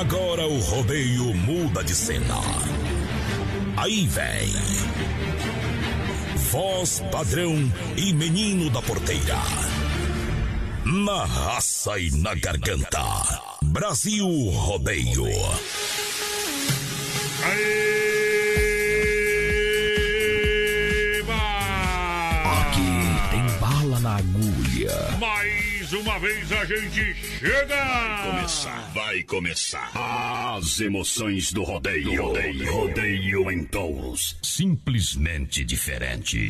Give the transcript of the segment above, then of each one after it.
Agora o rodeio muda de cena. Aí vem. Voz padrão e menino da porteira. Na raça e na garganta. Brasil Rodeio. Aqui Mais uma vez a gente chega! Começar, vai começar. As emoções do rodeio. Rodeio, rodeio em touros. Simplesmente diferente.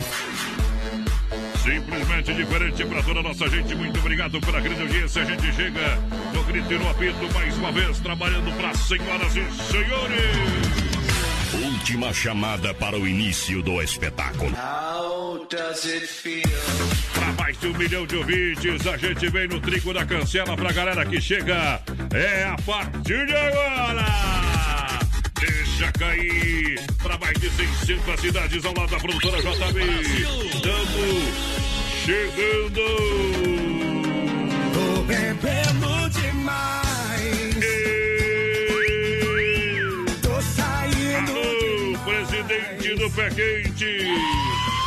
Simplesmente diferente para toda a nossa gente. Muito obrigado pela grande audiência. A gente chega no grito e no apito mais uma vez, trabalhando para senhoras e senhores. Última chamada para o início do espetáculo. Para mais de um milhão de ouvintes, a gente vem no trigo da cancela pra galera que chega. É a partir de agora! Deixa cair para mais de 600 cidades ao lado da produtora JB. Estamos chegando! Tô do pé quente.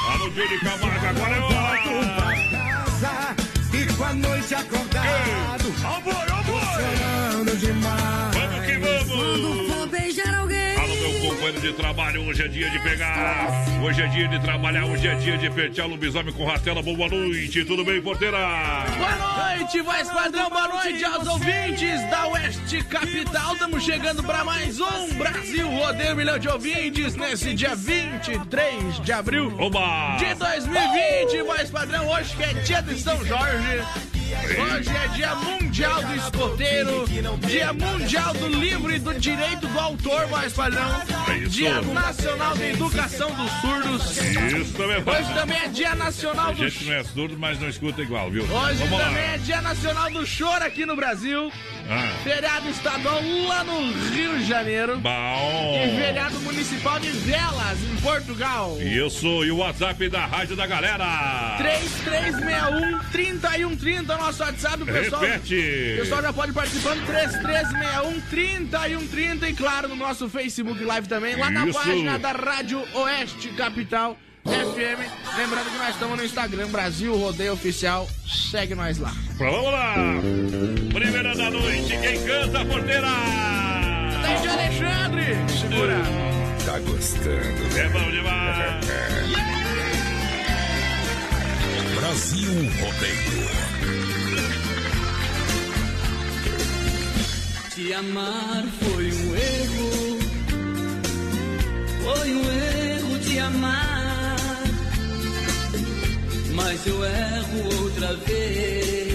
Alô, Júlio Camargo, agora é hora. pra casa e com a noite acordado. Vambora, vambora! Chorando demais. Vamos que vamos! Companheiro de trabalho, hoje é dia de pegar, hoje é dia de trabalhar, hoje é dia de pentear lobisomem com rastela. Boa noite, tudo bem, porteira? Boa noite, voz padrão, boa noite aos ouvintes da Oeste Capital. Estamos chegando para mais um Brasil Rodeio um Milhão de Ouvintes nesse dia 23 de abril Oba! de 2020. Voz padrão, hoje que é dia de São Jorge. Hoje é dia mundial do escoteiro, dia mundial do livro e do direito do autor, voz padrão. É. Dia nacional da educação dos surdos. Isso também Hoje faz. também é dia nacional A do gente não é surdo, mas não escuta igual, viu? Hoje Vamos lá. também é dia nacional do choro aqui no Brasil. Ah, Feriado estadual lá no Rio de Janeiro. bom. E feriado municipal de Velas, em Portugal. Isso, e o WhatsApp da Rádio da Galera. 3361-3130, nosso WhatsApp, o pessoal. Repete. O pessoal já pode participando, 3361-3130 e claro, no nosso Facebook Live também, lá na Isso. página da Rádio Oeste Capital FM. Lembrando que nós estamos no Instagram, Brasil Rodeio Oficial. Segue nós lá. Vamos lá. Da noite, quem canta a porteira? Desde Alexandre, segura. Tá gostando? É bom demais. Brasil Rodeio. Te amar foi um erro, foi um erro te amar. Mas eu erro outra vez,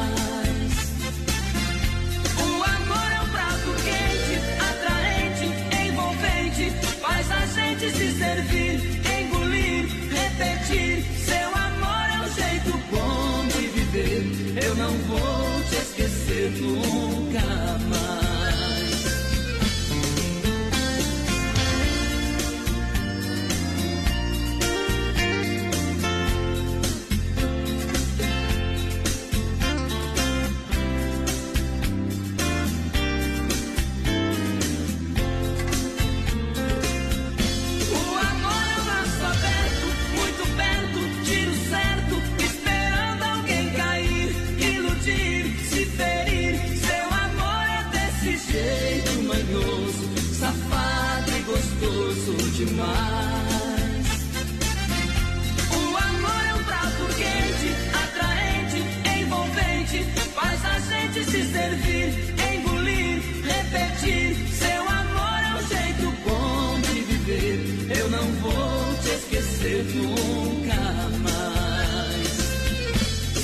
Servir, engolir, repetir. Seu amor é um jeito bom de viver. Eu não vou te esquecer nunca mais.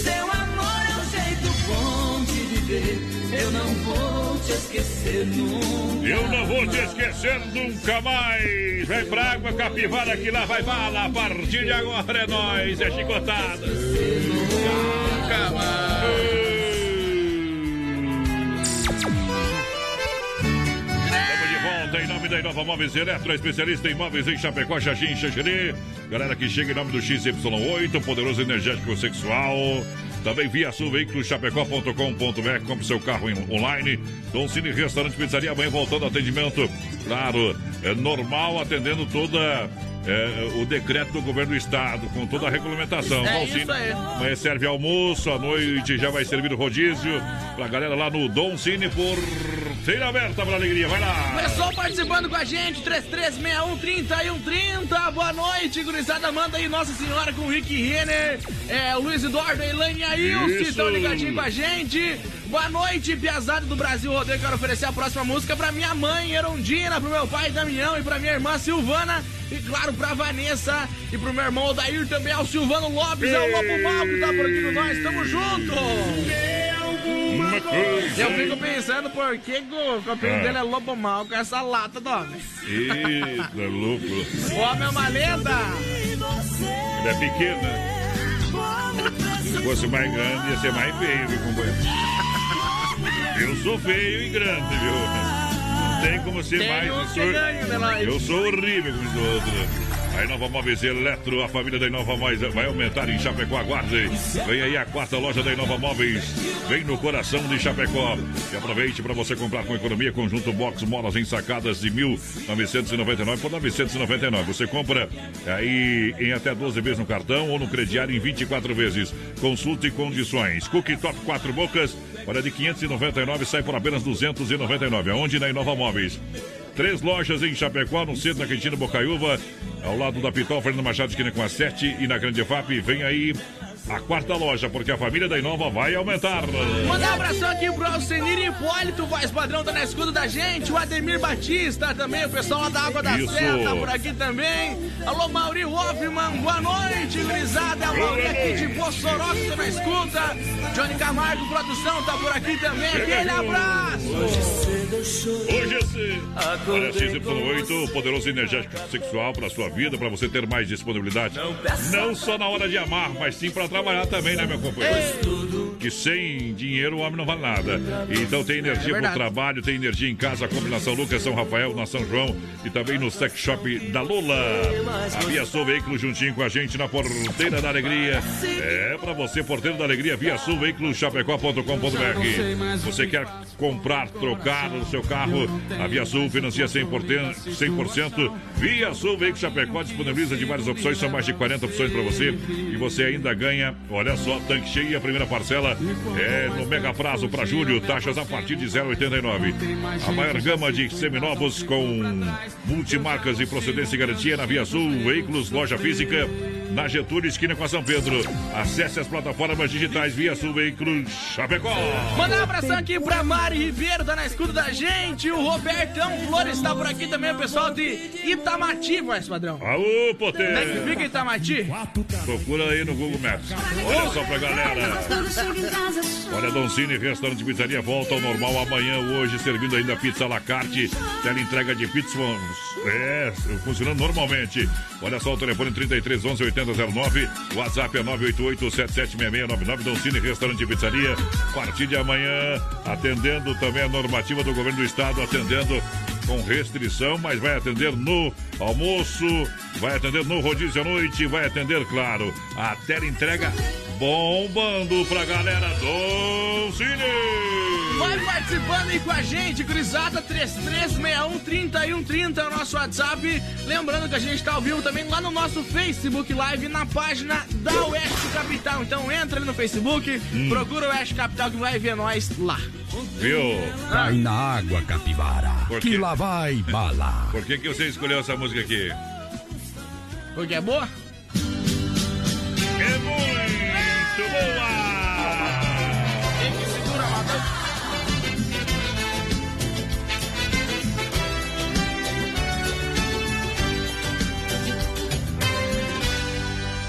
Seu amor é um jeito bom de viver. Eu não vou te esquecer nunca. Eu não vou te mais. esquecer nunca mais. Vem pra água capivara que lá vai bala. A partir de agora é nós, é chicotada. Nunca mais. Nome da Inova Móveis Eletro, especialista em móveis em Chapecó, Xaxim, Xaxerê. Galera que chega em nome do XY8, poderoso energético sexual. Também via sul, veículos chapecó.com.br, compre seu carro online. Dom Cine Restaurante Pizzaria, amanhã voltando ao atendimento. Claro, é normal atendendo toda é, o decreto do governo do estado, com toda a regulamentação. É Dom Cine, serve almoço, à noite já vai servir o rodízio. Pra galera lá no Dom Cine, porteira aberta pra alegria. Vai lá! Pessoal participando com a gente, 3361-3130. Boa noite, gurizada. Manda aí Nossa Senhora com o Rick Renner, é, Luiz Eduardo, Elaine e a Ilse Isso. estão ligadinhos com a gente. Boa noite, Piazada do Brasil Rodeio. Quero oferecer a próxima música pra minha mãe, Erondina, pro meu pai, Damião, e pra minha irmã, Silvana. E claro, pra Vanessa e pro meu irmão Odair também, ao Silvano Lopes, é o Lobo Mal que tá por aqui com nós. Tamo junto! Uma coisa. Eu fico pensando por que o copinho Ah. dele é Lobo Mal com essa lata do homem. Eita, louco. O homem é uma lenda! Ele é pequena. Se fosse mais grande, ia ser mais feio, viu, companheiro? Eu sou feio e grande, viu? Não tem como ser Tem mais. um eu né, eu sou horrível como diz o outro. A Inova Móveis Eletro, a família da Inova Móveis vai aumentar em Chapecó. Aguarde. Vem aí a quarta loja da Inova Móveis. Vem no coração de Chapecó. E aproveite para você comprar com economia conjunto box molas ensacadas de 1.999 por 999. Você compra aí em até 12 vezes no cartão ou no crediário em 24 vezes. Consulte condições. Cookie Top 4 bocas, olha de 599 sai por apenas 299. Aonde na Inova Móveis? Três lojas em Chapecó, no centro da Quintino Bocaiúva, ao lado da Pitol, Fernando Machado, esquina com a 7 e na Grande FAP. Vem aí a quarta loja, porque a família da Inova vai aumentar. Mandar um abração aqui pro Alcenir Hipólito, voz padrão, tá na escuta da gente. O Ademir Batista também, o pessoal lá da Água da Isso. Serra tá por aqui também. Alô, Mauri Hoffman, boa noite, grisada. É o Mauri aqui de Mossoró que tá na escuta. Johnny Camargo, produção, tá por aqui também. Aquele abraço. Hoje esse. Olha, XY8, poderoso energético sexual para sua vida, para você ter mais disponibilidade. Não só na hora de amar, mas sim para trabalhar também, né, meu companheiro? Que sem dinheiro o homem não vale nada. Então tem energia É pro trabalho, tem energia em casa, a combinação Lucas São Rafael, na São João e também no sex shop da Lula. A Via Sul Veículo juntinho com a gente na Porteira da Alegria. É para você, Porteira da Alegria, Via Sul Veículo Chapecó.com.br. Você quer comprar, trocar o seu carro? A Via Sul financia 100%. 100%. Via Sul Veículo Chapecó disponibiliza de várias opções, são mais de 40 opções para você. E você ainda ganha, olha só, tanque cheio e a primeira parcela é no mega prazo para julho, taxas a partir de 0,89. A maior gama de seminovos com multimarcas e procedência e garantia na Via Sul Veículos, loja física. Na Getúlio, esquina com a São Pedro. Acesse as plataformas digitais Via Sul Veículos Chapecó. Mandar um abração aqui pra Mari Ribeiro, tá na escuta da gente. O Robertão Flores tá por aqui também, o pessoal de Itamati, voz padrão. Aô, Onde é que potência! fica Itamati? Procura aí no Google Maps. Olha só pra galera. Olha, Don Cine, restaurante pizzaria, volta ao normal amanhã, hoje, servindo ainda pizza à la carte. Tela entrega de pizza, é, funcionando normalmente. Olha só o telefone 33 11 8009, WhatsApp é 988 776699, Don Cine, restaurante pizzaria. A partir de amanhã, atendendo também a normativa do governo do estado, atendendo com restrição, mas vai atender no almoço, vai atender no rodízio à noite, vai atender, claro, a tela entrega bombando pra galera do Cine. Vai participando aí com a gente, Grisada 33613130 é o nosso WhatsApp. Lembrando que a gente tá ao vivo também lá no nosso Facebook Live, na página da Oeste Capital. Então entra ali no Facebook, procura o Oeste Capital que vai ver nós lá. Viu? Cai na água, capivara. Que lá vai bala. Por que, que você escolheu essa música aqui? Porque é boa? É muito boa!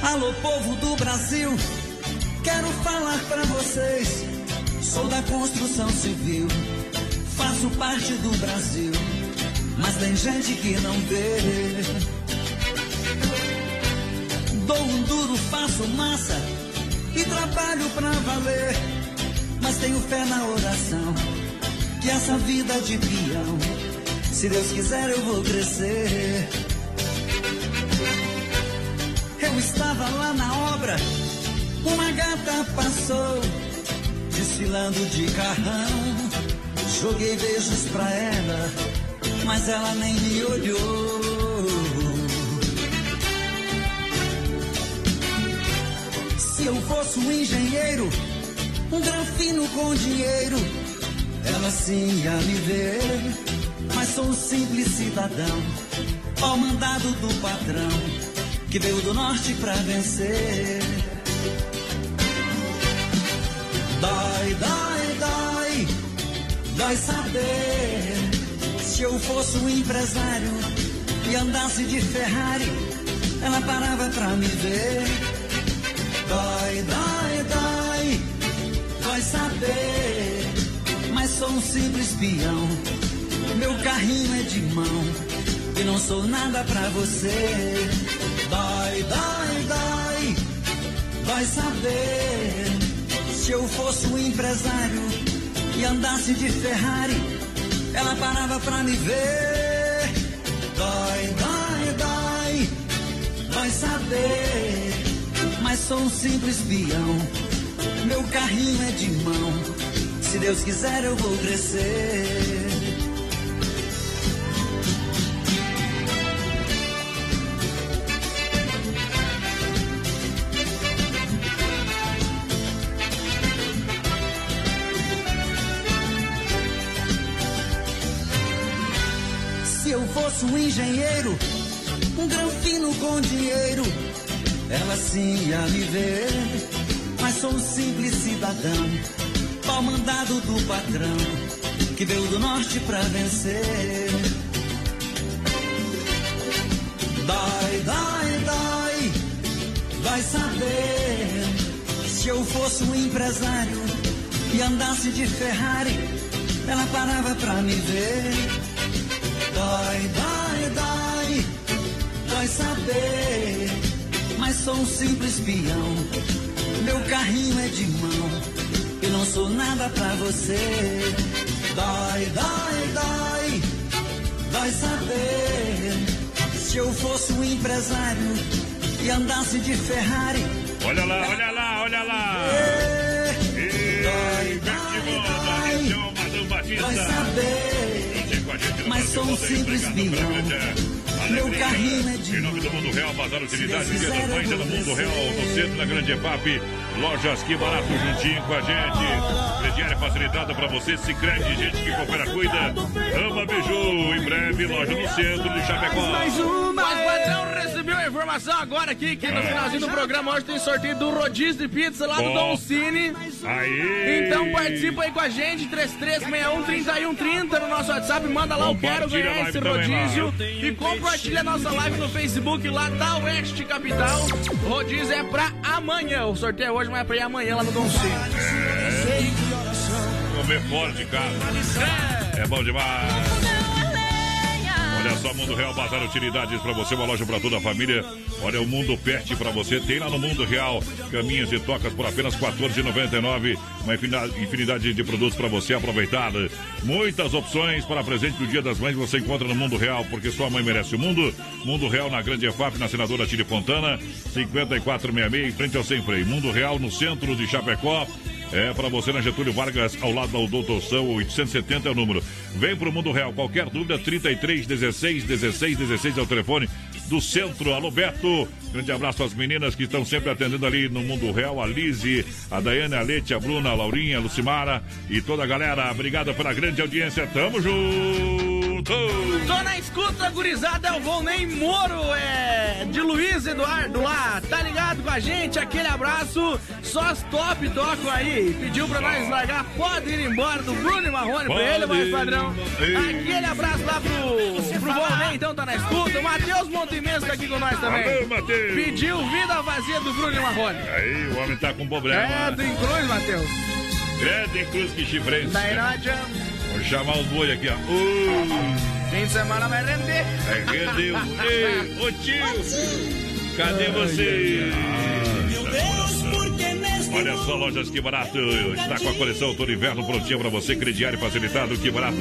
Alô, povo do Brasil, quero falar pra vocês. Sou da construção civil, faço parte do Brasil, mas tem gente que não vê. Dou um duro, faço massa e trabalho pra valer, mas tenho fé na oração que essa vida de peão, se Deus quiser eu vou crescer. Eu estava lá na obra, uma gata passou, desfilando de carrão. Joguei beijos pra ela, mas ela nem me olhou. Se eu fosse um engenheiro, um granfino com dinheiro, ela sim ia me ver. Mas sou um simples cidadão, ao mandado do patrão que veio do norte pra vencer. Dói, dói, dói, dói saber. Se eu fosse um empresário e andasse de Ferrari, ela parava pra me ver. Dói, dói, dói, dói saber. Mas sou um simples peão, meu carrinho é de mão e não sou nada pra você. Dói, dói, dói, dói saber. Se eu fosse um empresário e andasse de Ferrari, ela parava pra me ver. Dói, dói, dói, dói saber. Mas sou um simples peão, meu carrinho é de mão. Se Deus quiser, eu vou crescer. Se eu fosse um engenheiro, um granfino com dinheiro, ela sim ia me ver. mas sou um simples cidadão, pau mandado do patrão, que veio do norte pra vencer. Dói, dói, dói, vai saber se eu fosse um empresário e andasse de Ferrari, ela parava pra me ver. Dói, dói, dói, dói saber, sou um simples peão. Meu carrinho é de mão, eu não sou nada pra você. Dói, dói, dói, dói saber, se eu fosse um empresário e andasse de Ferrari. Olha lá, olha lá, olha lá. Dói, dói, dói, Madame vai Batista. saber. Mas sou um simples peão. Meu carrinho é de Em nome do Mundo Real, Bazar Utilidades, Dia das Mães, é no Mundo Real, no centro da Grande EFAP. Lojas Que Barato juntinho com a gente. Crediária facilitada pra você, se crede, gente que coopera, cuida. Ama Biju, em breve, loja no centro de Chapecó. Mas patrão recebeu a informação agora aqui que no finalzinho do programa hoje tem sorteio do rodízio de pizza lá do Bom. Dom Cine. Aí! Então participa aí com a gente, 3361-3130 no nosso WhatsApp, manda lá, eu quero ganhar esse rodízio e compartilha a nossa live no Facebook lá da Oeste Capital. O rodízio é pra amanhã, o sorteio é hoje, mas é pra ir amanhã lá no Dom Cine. Comer fora de casa. É bom demais. Olha só, Mundo Real Bazar Utilidades pra você, uma loja pra toda a família. Olha o Mundo Pet pra você. Tem lá no Mundo Real caminhas e tocas por apenas R$ 14,99. Uma infinidade, de produtos pra você aproveitar. Muitas opções para presente do Dia das Mães você encontra no Mundo Real, porque sua mãe merece o mundo. Mundo Real na Grande EFAP, na Senadora Tire Fontana, 5466, em frente ao Sem Freio. Mundo Real no centro de Chapecó. É para você na Getúlio Vargas, ao lado da Doutor São, 870 é o número. Vem pro Mundo Real. Qualquer dúvida, 33 16 16 16 é o telefone do centro. Alô, Beto. Grande abraço às meninas que estão sempre atendendo ali no Mundo Real. A Lise, a Daiane, a Lete, a Bruna, a Laurinha, a Lucimara e toda a galera. Obrigado pela grande audiência. Tamo junto. Tô na escuta, gurizada, é o Volney Moro, é de Luiz Eduardo lá, tá ligado com a gente? Aquele abraço, só as top tocam aí. Pediu pra nós largar, pode ir embora do Bruno e Marrone pra ele, mais padrão. Aquele abraço lá pro, pro Volney, então tá na escuta. O Matheus Montemesco tá aqui com nós também. Matheus. Pediu vida vazia do Bruno e Marrone. Aí, o homem tá com problema. É, do Incruz, Matheus. Grande cruz que chifrense. Daí não adianta. Vou chamar os boi aqui, ó. Uh, Fim de semana vai render. rendeu. Ei, ô tio. Cadê você? Olha só, lojas Que Barato está com a coleção todo inverno prontinha para você, crediário facilitado, Que Barato.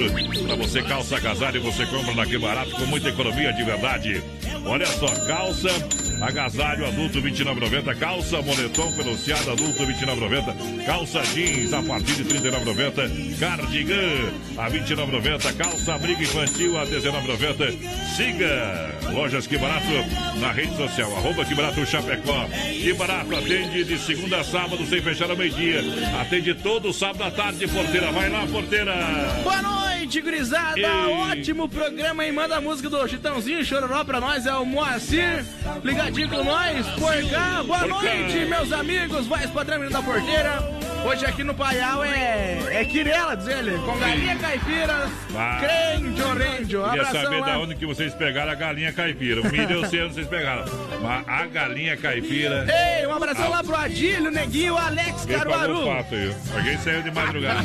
Para você, calça agasalho, você compra na Que Barato com muita economia de verdade. Olha só, calça, agasalho adulto 29,90, calça moletom peluciado adulto 29,90, calça jeans a partir de 39,90, cardigan a 29,90, calça abrigo infantil a 19,90. Siga Lojas Que Barato na rede social, arroba Que Barato Chapecó. Que Barato atende de segunda a sábado sem fechar ao meio-dia. Atende todo sábado à tarde, porteira. Vai lá, porteira. Boa noite, gurizada! Ei. Ótimo programa aí, manda a música do Chitãozinho Chororó pra nós, é o Moacir, ligadinho com nós, por cá. Boa Por cá. noite, meus amigos, voz padrão da porteira. Hoje aqui no Paial é, é Quirela, diz ele, com galinha caipira, crente, rendio. Queria saber lá. da onde que vocês pegaram a galinha caipira. O milho eu sei onde vocês pegaram. Mas a galinha caipira. Ei, um abração lá pro Adílio, Neguinho, Alex Caruaru. fato? Alguém saiu de madrugada.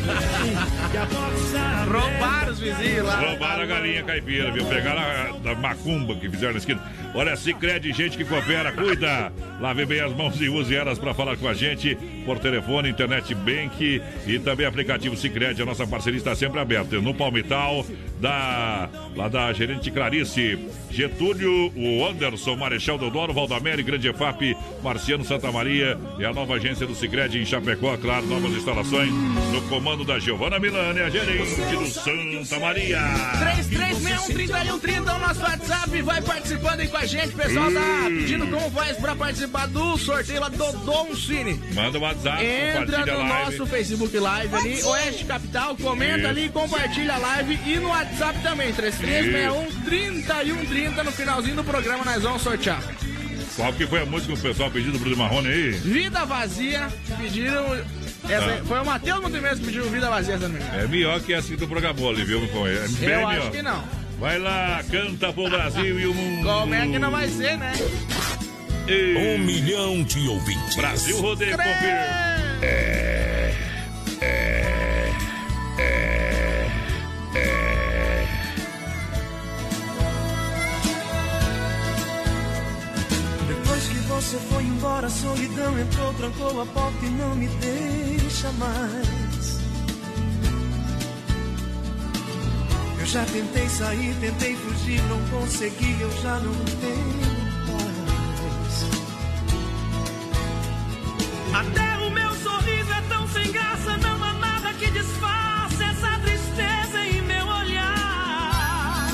Roubaram os vizinhos lá. Roubaram a galinha caipira, viu? Pegaram a da macumba que fizeram na esquina. Olha, se crede gente que coopera, cuida. Lave bem as mãos e use elas para falar com a gente por telefone, internet bank e também aplicativo Sicredi. A nossa parceria está sempre aberta. No Palmital, da, lá da gerente Clarice, Getúlio, o Anderson, Marechal Deodoro, Valdamere, Grande EFAP, Marciano Santa Maria e a nova agência do Sicredi em Chapecó, claro, novas instalações no comando da Giovana Milani, a gerente do Santa Maria. 3361-3130 é o nosso WhatsApp. Vai participando aí com a gente. Pessoal tá pedindo como faz pra participar do sorteio lá do Dom Cine. Manda o WhatsApp, Entra no live. nosso Facebook Live ali, Oeste Capital, comenta Isso. ali, compartilha a live e no WhatsApp também, 3361-3130. No finalzinho do programa nós vamos sortear. Qual que foi a música que o pessoal pediu do Bruno Marrone aí? Vida Vazia, pediram. Essa, Ah. Foi o Matheus Montemestre que pediu Vida Vazia também. É melhor que essa do Prograbole, viu? Foi. É bem Eu melhor. acho que não. Vai lá, canta pro Brasil e o mundo. Como é que não vai ser, né? Ei, Um milhão de ouvintes. Brasil Rodeio confirma. Depois você foi embora, a solidão entrou, trancou a porta e não me deixa mais. Eu já tentei sair, tentei fugir, não consegui, eu já não tenho paz. Até o meu sorriso é tão sem graça, não há nada que disfarce essa tristeza em meu olhar.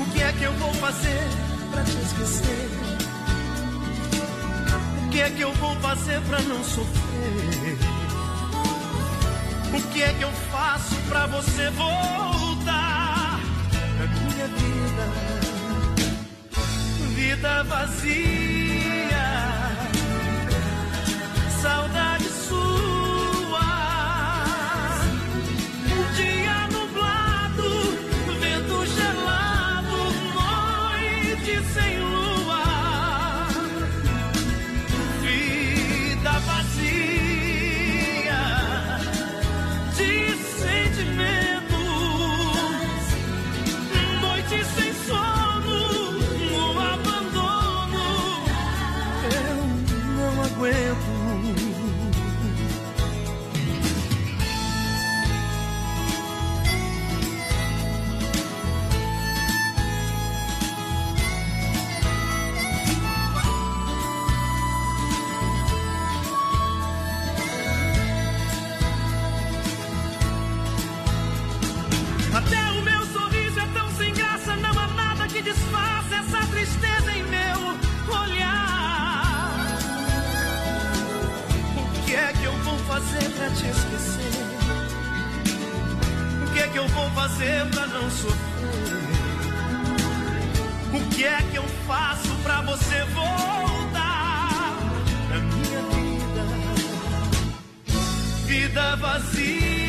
O que é que eu vou fazer pra te esquecer? Que é que eu vou fazer pra não sofrer? O que é que eu faço pra você voltar pra minha vida? Vida vazia, saudade sua. Fazer pra te esquecer? O que é que eu vou fazer pra não sofrer? O que é que eu faço pra você voltar pra minha vida? Vida vazia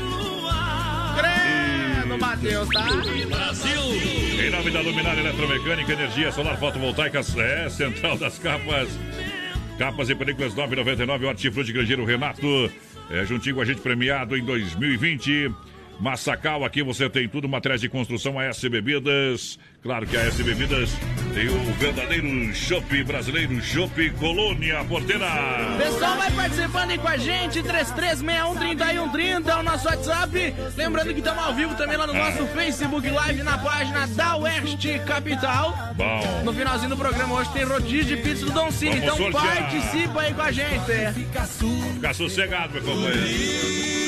lua. Credo, Matheus, tá? Em nome da Luminária Eletromecânica, Energia Solar Fotovoltaica, é Central das Capas. Capas e películas 9,99, Hortifruti Grangeiro Renato. É, juntinho com a gente premiado em 2020. Massacal, aqui você tem tudo, materiais de construção, AS Bebidas. Claro que a AS Bebidas tem o verdadeiro chopp brasileiro, Chopp Colônia Porteira. Pessoal, vai participando aí com a gente, 33613130 é o nosso WhatsApp. Lembrando que estamos ao vivo também lá no Ah. nosso Facebook Live, na página da Oeste Capital. Bom, No finalzinho do programa hoje tem rodízio de pizza do Don Cine, então sortear. participa aí com a gente. fica sossegado, meu companheiro.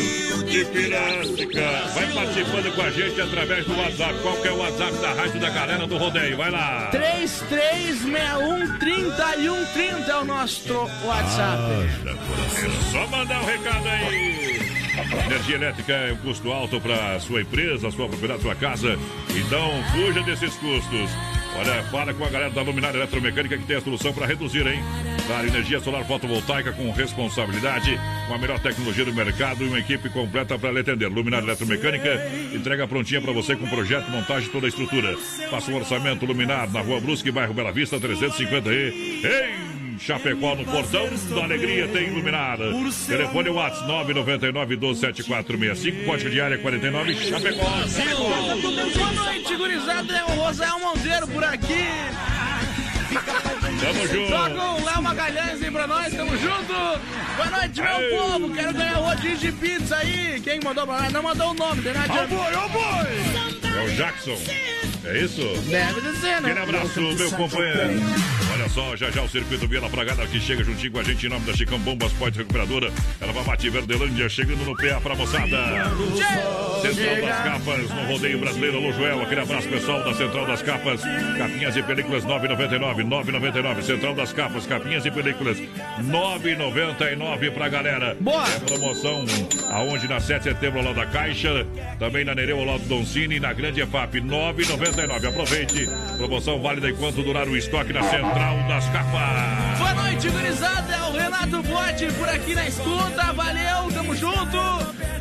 De Piracicaba. Vai participando com a gente através do WhatsApp. Qual que é o WhatsApp da Rádio da Galera do Rodeio? Vai lá. 33613130 é o nosso WhatsApp. É só mandar o recado aí. Energia elétrica é um custo alto para sua empresa, sua propriedade, sua casa. Então, fuja desses custos. Olha, fala com a galera da Luminária Eletromecânica que tem a solução para reduzir, hein? Dar energia solar fotovoltaica com responsabilidade, com a melhor tecnologia do mercado e uma equipe completa para lhe atender. Luminária Eletromecânica entrega prontinha para você com projeto, montagem toda a estrutura. Faça um orçamento Luminar na Rua Brusque, bairro Bela Vista, 350 e em Chapecó, no portão da alegria, tem iluminada. Telefone WhatsApp 999 127465, código de área 49, Chapecó. Boa noite, gurizada. É o Rosael Monteiro por aqui. Tamo junto. Joga um Léo Magalhães aí pra nós, tamo junto. Boa noite, meu Ei. povo. Quero ganhar rodízio de pizza aí. Quem mandou pra nós? Não mandou o nome, tem nada de... É o Jackson. É isso? Deve de ser, né? Aquele abraço, meu companheiro. Olha só, já já o Circuito Vila Pragada que chega juntinho com a gente em nome da Chicão Bombas Pode Recuperadora. Ela vai bater Verdelândia, chegando no pé pra moçada. Central das Capas, no Rodeio Brasileiro, Alô Joel. Aquele abraço pessoal da Central das Capas. Capinhas e películas 9,99. 9,99. Central das Capas, capinhas e películas 9,99 pra galera. Boa. É promoção aonde na 7 de setembro ao lado da Caixa, também na Nereu ao lado do Doncini e na Grande EFAP 9,99. Aproveite. Promoção válida enquanto durar o estoque na Central das Capas. Boa noite, gurizada. É o Renato Bote por aqui na escuta. Valeu, tamo junto.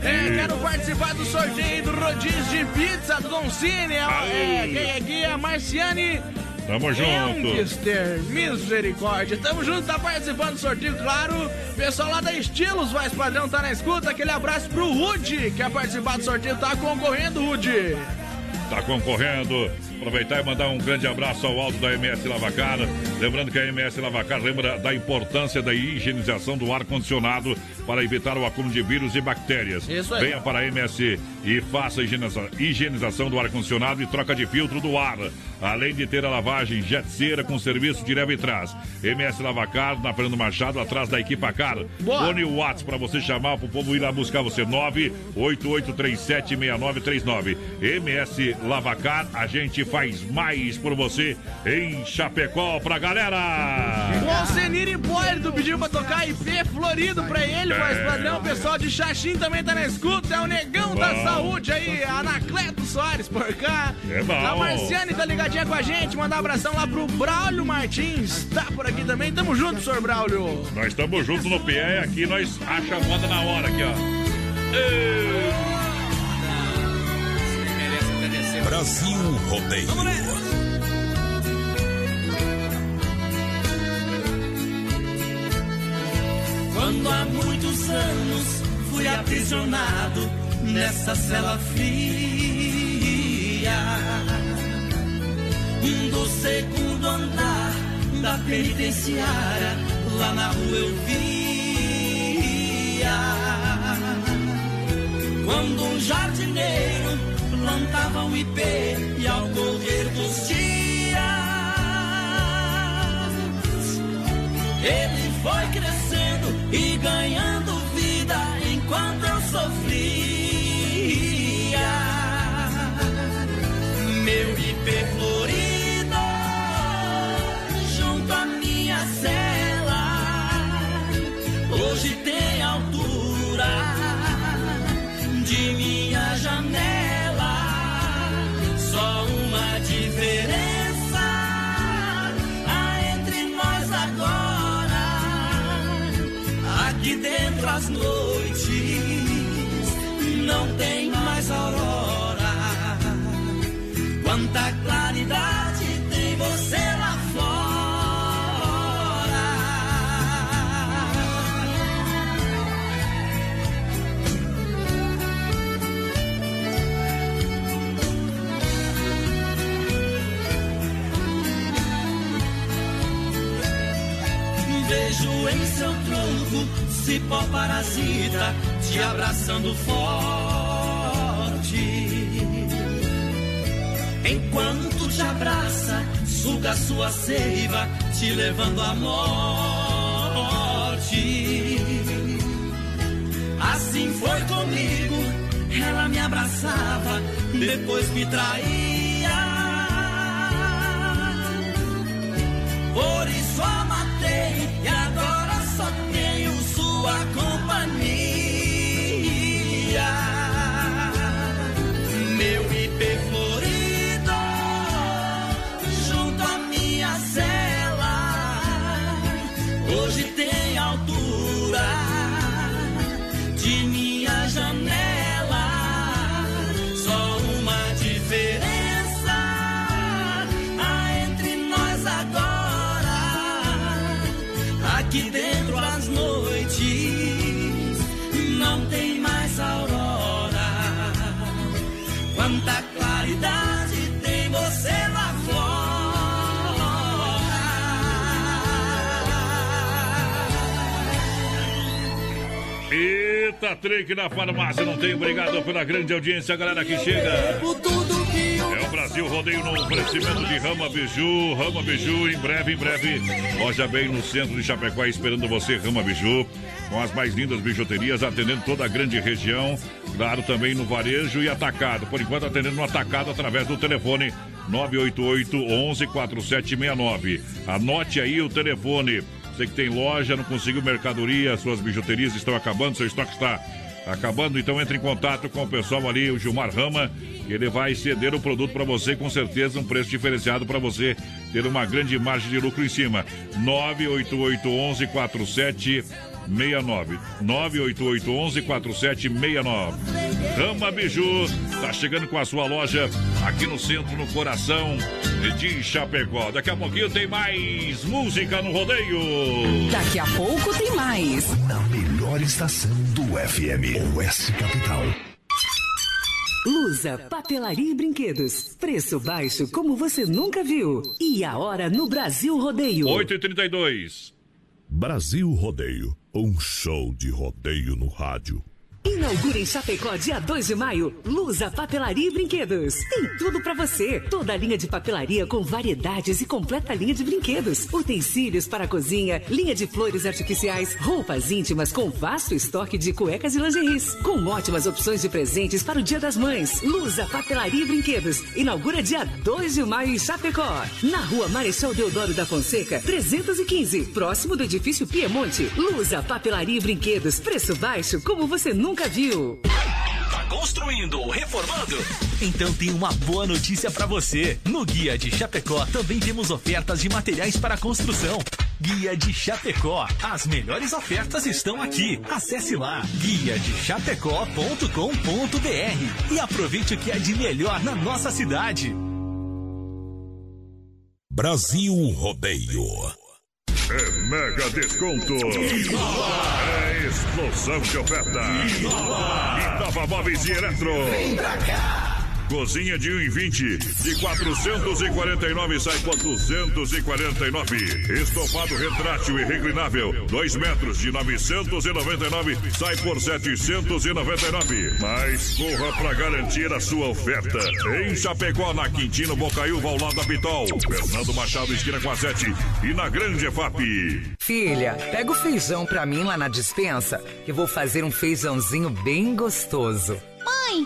É, quero participar do sorteio do rodízio de pizza do Don Cine. É, é, quem é aqui é a Marciane Tamo junto. Youngster, misericórdia. Tamo junto, tá participando do sorteio, claro. Pessoal lá da Estilos, voz padrão, tá na escuta. Aquele abraço pro Rude, quer participar do sorteio, tá concorrendo, Rude. Tá concorrendo. Aproveitar e mandar um grande abraço ao alto da MS Lavacar. Lembrando que a MS Lavacar lembra da importância da higienização do ar-condicionado para evitar o acúmulo de vírus e bactérias. Isso aí. Venha para a MS e faça a higieniza- higienização do ar-condicionado e troca de filtro do ar. Além de ter a lavagem jet cera com serviço de leva e trás. MS Lavacar, na Fernando Machado, atrás da equipa Car. Fone Watts para você chamar, para o povo ir lá buscar você. 988376939. MS Lavacar, a gente faz mais por você em Chapecó pra galera. O Alcenir Hipólito pediu pra tocar IP Florido pra ele, voz padrão. O pessoal de Xaxim também tá na escuta. É o Negão da Bom. Saúde aí, Anacleto Soares por cá. É bom. A Marciane tá ligadinha com a gente. Mandar um abração lá pro Braulio Martins. Tá por aqui também. Tamo junto, senhor Braulio. Nós estamos juntos no pé aqui nós achamos manda na hora aqui, ó. Ei. Brasil Rodeio. Quando há muitos anos fui aprisionado nessa cela fria do segundo andar da penitenciária, lá na rua eu via quando um jardineiro plantava um ipê e ao correr dos dias ele foi crescendo e ganhando vida enquanto eu sofria. Meu ipê florido junto à minha cela hoje tem as noites não tem mais aurora. Quanta cipó parasita te abraçando forte. Enquanto te abraça, suga sua seiva, te levando à morte. Assim foi comigo, ela me abraçava, depois me traía. Por isso a matei e agora só tenho sua Eita, Trick na farmácia, não tem. Obrigado pela grande audiência, galera que chega. É o Brasil Rodeio no oferecimento de Rama Biju. Rama Biju, em breve, em breve. Loja bem no centro de Chapecó, esperando você, Rama Biju. Com as mais lindas bijuterias, atendendo toda a grande região. Claro, também no varejo e atacado. Por enquanto, atendendo no atacado através do telefone 988 11 4769. Anote aí o telefone. Você que tem loja, não conseguiu mercadoria, suas bijuterias estão acabando, seu estoque está acabando, então entre em contato com o pessoal ali, o Gilmar Rama, que ele vai ceder o produto para você, com certeza um preço diferenciado para você ter uma grande margem de lucro em cima. 988 11 47 69 988 11 4769 Rama Biju tá chegando com a sua loja aqui no centro, no coração de Chapecó. Daqui a pouquinho tem mais música no rodeio. Daqui a pouco tem mais. Na melhor estação do FM, Oeste Capital. Lusa, papelaria e brinquedos. Preço baixo como você nunca viu. E a hora no Brasil Rodeio. 8h32. Brasil Rodeio, um show de rodeio no rádio. Inaugura em Chapecó, dia 2 de maio, Lusa Papelaria e Brinquedos. Tem tudo pra você. Toda a linha de papelaria com variedades e completa linha de brinquedos. Utensílios para a cozinha, linha de flores artificiais, roupas íntimas com vasto estoque de cuecas e lingeries. Com ótimas opções de presentes para o Dia das Mães. Lusa Papelaria e Brinquedos. Inaugura dia 2 de maio em Chapecó. Na rua Marechal Deodoro da Fonseca, 315. Próximo do edifício Piemonte. Lusa Papelaria e Brinquedos. Preço baixo como você nunca viu. Tá construindo ou reformando? Então tem uma boa notícia pra você. No Guia de Chapecó também temos ofertas de materiais para construção. Guia de Chapecó. As melhores ofertas estão aqui. Acesse lá guia de chapecó.com.br e aproveite o que é de melhor na nossa cidade. Brasil Rodeio. É mega desconto. É explosão de oferta. Inova Móveis e Eletro. Cozinha de 1,20 de 449 sai por 249. Estofado retrátil e reclinável, 2 metros de 999 sai por 799. Mas corra para garantir a sua oferta. Em Chapecó, na Quintino Bocaiúva, ao lado da Pitol. Fernando Machado, esquina com a 7 e na Grande EFAP. Filha, pega o feijão pra mim lá na dispensa, que vou fazer um feijãozinho bem gostoso. Mãe,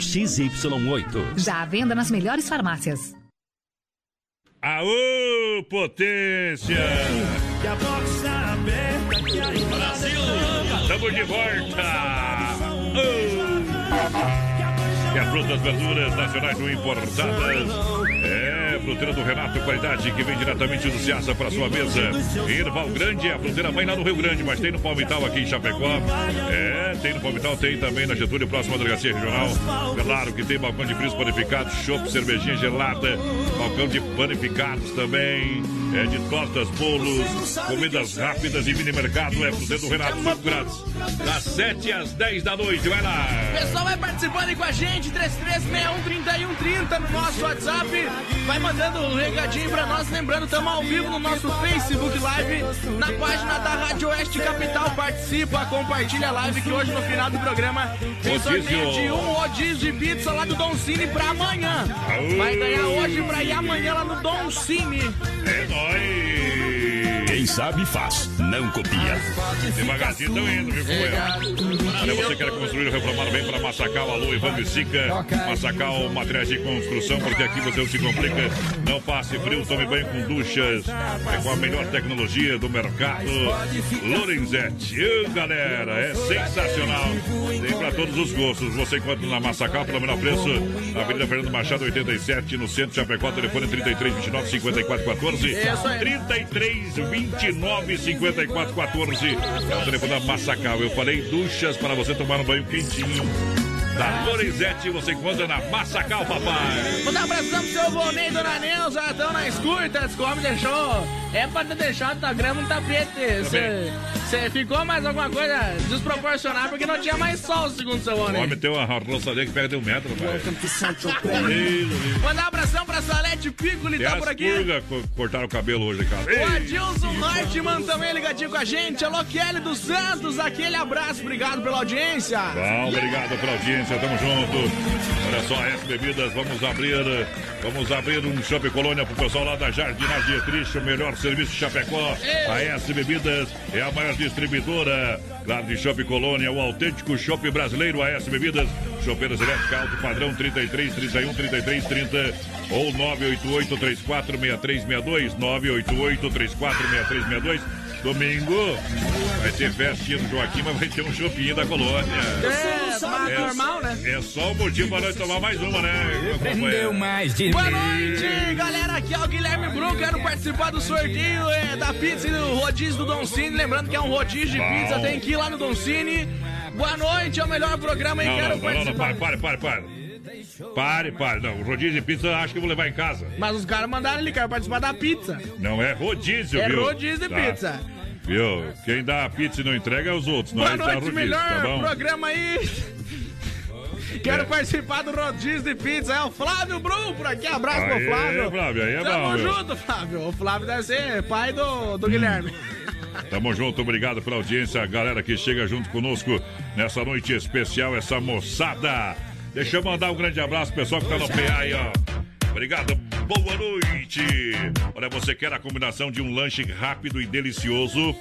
XY8. Já à venda nas melhores farmácias. Aô, potência! Que a aberta, que a Brasil! Estamos de volta! Oh. E as frutas, verduras nacionais ou importadas. É, fruteira do Renato, qualidade que vem diretamente do Ceasa para sua mesa. Erval Grande, a fruteira mãe lá no Rio Grande, mas tem no Palmital aqui em Chapecó. É, tem no Palmital, tem também na Getúlio, próxima delegacia regional. Claro que tem balcão de frios panificados, chopp, cervejinha gelada, balcão de panificados também. É de tortas, bolos, comidas rápidas e mini mercado. É pro do Renato, tudo grátis. Das 7 às 10 da noite, vai lá. Pessoal vai participando aí com a gente, 33613130 no nosso WhatsApp. Vai mandando um recadinho pra nós. Lembrando, estamos ao vivo no nosso Facebook Live, na página da Rádio Oeste Capital. Participa, compartilha a live que hoje no final do programa tem sorteio de um rodízio de pizza lá do Don Cine pra amanhã. Vai ganhar hoje pra ir amanhã lá no Don Cine. É nóis! Quem sabe faz, não copia. Devagarzinho estão indo, viu, companheiro? Olha, você quer construir ou reformar bem para Massacal, alô, Ivan Bicica. Massacal, materiais de construção, porque aqui você não se complica. Não passe frio, tome banho com duchas. É com a melhor tecnologia do mercado. Lorenzetti. Ô, galera, é sensacional. Tem para todos os gostos. Você encontra na Massacal pelo menor preço. Na Avenida Fernando Machado, 87, no centro de Chapecó. Telefone 33 29 54 14. Isso aí. 33 29 54 14. É o telefone da Massacal. Eu falei duchas para você tomar um banho quentinho. Da Lorenzetti você encontra na Massacal, papai. Mandar um abração pro seu Vonei e Dona Neuza, estão na escuta, descobre, deixou. É pra ter deixado tua grama um tapete. Você ficou mais alguma coisa desproporcional porque não tinha mais sol, segundo seu O Vonei. homem tem uma roçadeira que pega de um metro, pai. Mandar um abração pra Salete Piccoli, tá por aqui. pulgas co- cortaram o cabelo hoje, cara. O Adilson Hartmann também ligadinho com a gente. Alô, Kelly dos Santos, aquele abraço, obrigado pela audiência. Bom, obrigado pela audiência, tamo junto. Olha só, S Bebidas, vamos abrir, vamos abrir um Shopping Colônia pro pessoal lá da Jardinagem Dietrich, o melhor serviço de Chapecó. A S Bebidas é a maior distribuidora, claro, de Shopping Colônia, o autêntico shopping brasileiro, a S Bebidas. Chopeiras elétrica alto padrão 33 31 33 30 ou 988 34 6362 988 34 6362 Domingo vai ter festinha do Joaquim, mas vai ter um chopinho da colônia. É, mas normal, né? É só o motivo para nós tomar mais uma, né? companheiro? mais de Boa noite, galera. Aqui é o Guilherme Brum. Quero participar do sorteio é, da pizza e do rodízio do Don Cine. Lembrando que é um rodízio de Bom. pizza. Tem que ir lá no Don Cine. Boa noite, é o melhor programa e Não, quero não, não, não, não, participar. pare, pare, pare, pare. Pare. Não, o rodízio de pizza eu acho que eu vou levar em casa. Mas os caras mandaram ali, quero participar da pizza. Não é rodízio, É viu? rodízio de Tá. pizza. Viu? Quem dá a pizza e não entrega é os outros. Boa Nós dá noite, rodízio, melhor tá programa aí. Quero É. participar do rodízio de pizza. É o Flávio Brum por aqui. Abraço pro Aê, Flávio. Flávio, aí é Tamo bom, meu. junto, Flávio. O Flávio deve ser pai do, do Guilherme. Tamo junto, obrigado pela audiência, a galera que chega junto conosco nessa noite especial, essa moçada. Deixa eu mandar um grande abraço, pessoal que tá no PA aí, ó. Obrigado, boa noite. Olha, você quer a combinação de um lanche rápido e delicioso?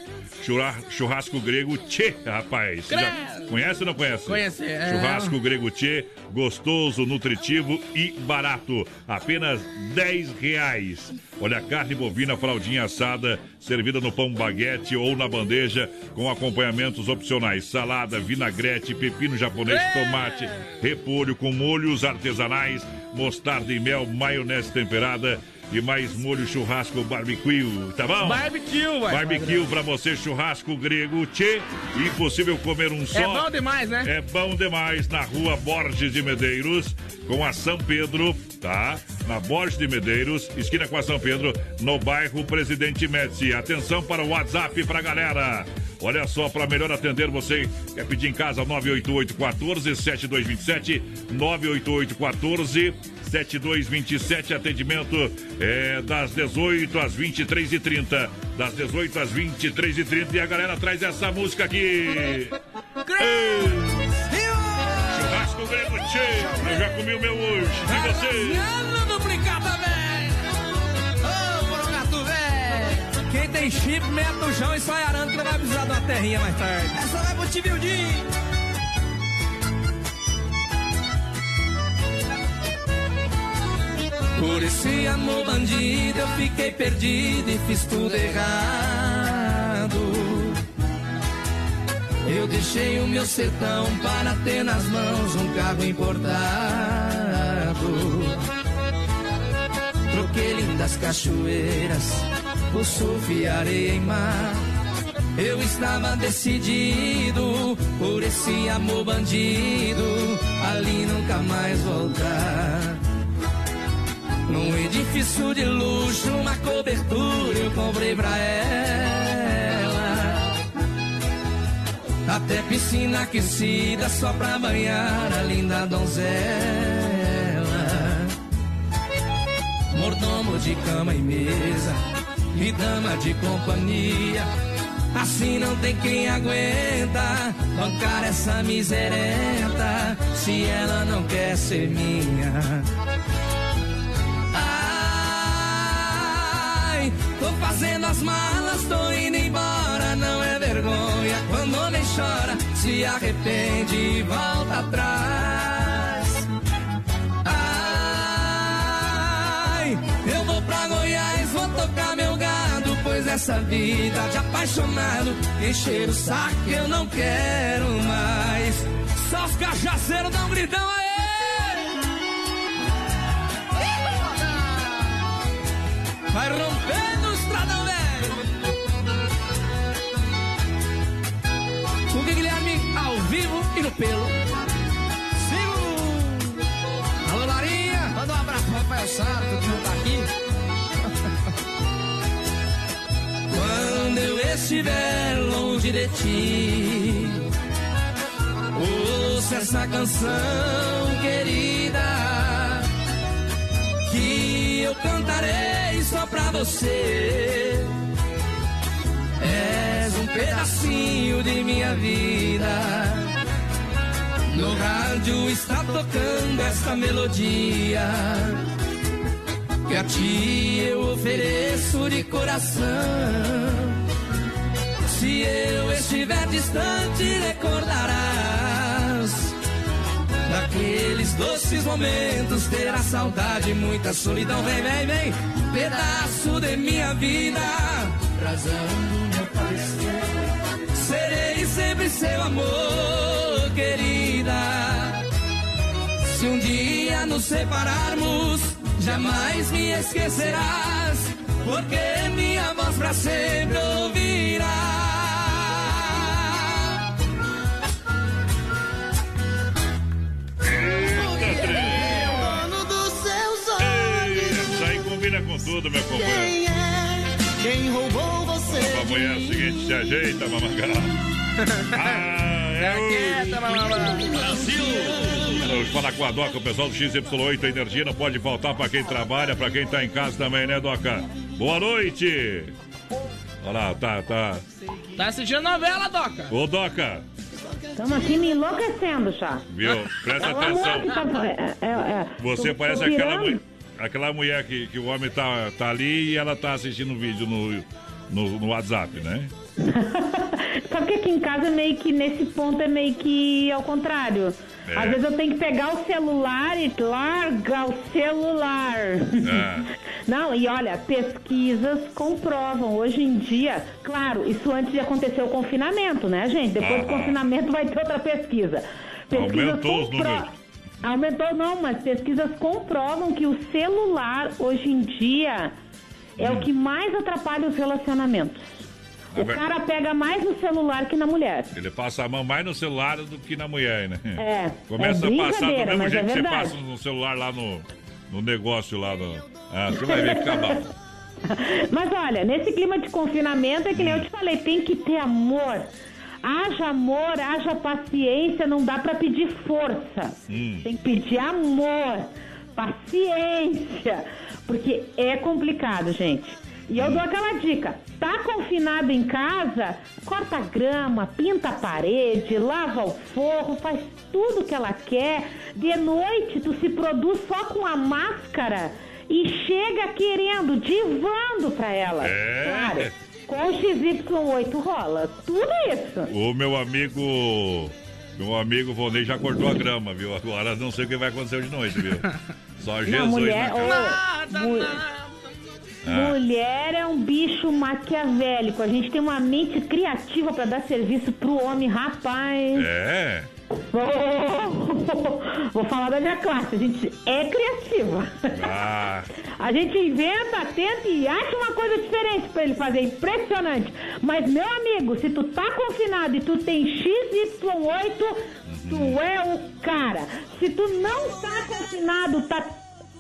Churra- Churrasco grego Tchê, rapaz. Você já conhece ou não conhece? Conhece, é. Churrasco grego Tchê, gostoso, nutritivo e barato. Apenas 10 reais. Olha, a carne bovina fraldinha assada, servida no pão baguete ou na bandeja, com acompanhamentos opcionais: salada, vinagrete, pepino japonês, tomate, repolho com molhos artesanais, mostarda e mel, maionese temperada e mais molho churrasco barbecue, tá bom? Barbecue, vai. Barbecue pra você, churrasco grego, tchê. Impossível comer um só. É bom demais, né? É bom demais na rua Borges de Medeiros, com a São Pedro, tá? Na Borges de Medeiros, esquina com a São Pedro, no bairro Presidente Médici. Atenção para o WhatsApp pra galera. Olha só, para melhor atender, você quer pedir em casa 988 14 7227 988 14 7227 atendimento é das 18 às 23h30 das 18 às 23h30 e a galera traz essa música aqui! Churrasco grego Tchê eu já comi o meu hoje e você? Duplicada, velho! Ô, Porogato, velho! Quem tem chip, mete no chão e sai arando que não vai precisar de uma terrinha mais tarde. Essa vai pro Tibildinho! Por esse amor bandido eu fiquei perdido e fiz tudo errado. Eu deixei o meu sertão para ter nas mãos um carro importado. Troquei lindas cachoeiras por surf e areia e mar. Eu estava decidido por esse amor bandido, ali nunca mais voltar. Num edifício de luxo, uma cobertura eu comprei pra ela. Até piscina aquecida só pra banhar a linda donzela. Mordomo de cama e mesa e dama de companhia. Assim não tem quem aguenta bancar essa miserenta se ela não quer ser minha. Tô fazendo as malas, tô indo embora, não é vergonha quando homem chora, se arrepende e volta atrás. Ai, eu vou pra Goiás, vou tocar meu gado, pois essa vida de apaixonado encher o saco eu não quero mais. Só os cachaceiros dão um gritão aí. Vivo e no pelo. Sigo. Alô, Larinha. Manda um abraço pro Rafael Sarto, que não tá aqui. Quando eu estiver longe de ti, ouça essa canção querida que eu cantarei só pra você. És um pedacinho de minha vida. No rádio está tocando essa melodia. Que a ti eu ofereço de coração. Se eu estiver distante, recordarás Daqueles doces momentos terá saudade, muita solidão. Vem, vem, vem, pedaço de minha vida, razão meu parecer. Serei sempre seu amor, querida. Se um dia nos separarmos, jamais me esquecerás, porque minha voz pra sempre ouvirás. Dono dos seus olhos. Isso aí combina com tudo, meu companheiro. Quem é? Quem roubou você? Amanhã é o seguinte, se ajeita, mamacá. Ah, é quieta, mamãe. Brasil! Vamos falar com a Doca, o pessoal do XY8 a Energia não pode faltar pra quem trabalha, pra quem tá em casa também, né, Doca? Boa noite! Olha lá, tá, tá. Tá assistindo novela, Doca? Ô, Doca, Estamos aqui me enlouquecendo já. viu? Presta É o atenção. tá. É, é, é. Você Tô- parece tô aquela, mu- aquela mulher que, que o homem tá, tá ali e ela tá assistindo um vídeo no, no, no WhatsApp, né? Sabe que aqui em casa meio que nesse ponto é meio que ao contrário. É. Às vezes eu tenho que pegar o celular e larga o celular. É. Não, e olha, pesquisas comprovam hoje em dia, claro, isso antes de acontecer o confinamento, né, gente? Depois do Aham. confinamento vai ter outra pesquisa. Pesquisas Aumentou os números. Aumentou não, mas pesquisas comprovam que o celular hoje em dia é Hum. o que mais atrapalha os relacionamentos. O cara pega mais no celular que na mulher. Ele passa a mão mais no celular do que na mulher, né? É, Começa é a passar do mesmo mas jeito é que você passa no celular lá no, no negócio lá. No... Ah, você vai ver que tá bom. Mas olha, nesse clima de confinamento é que nem eu te falei, tem que ter amor. Haja amor, haja paciência, não dá pra pedir força. Hum. Tem que pedir amor, paciência, porque é complicado, gente. E eu dou aquela dica: tá confinado em casa, corta a grama, pinta a parede, lava o forro, faz tudo que ela quer. De noite tu se produz só com a máscara e chega querendo, divando pra ela. É. Claro, com o XY8 rola tudo isso. O meu amigo. Meu amigo Vonei já cortou a grama, viu? Agora não sei o que vai acontecer de noite, viu? Só Jesus Não, mulher, na casa. ô, mu- Ah. mulher é um bicho maquiavélico. A gente tem uma mente criativa pra dar serviço pro homem, rapaz. É. Vou, vou falar da minha classe. A gente é criativa. Ah, A gente inventa, tenta e acha uma coisa diferente pra ele fazer. Impressionante. Mas, meu amigo, se tu tá confinado e tu tem XY8, tu é o cara. Se tu não tá confinado, tá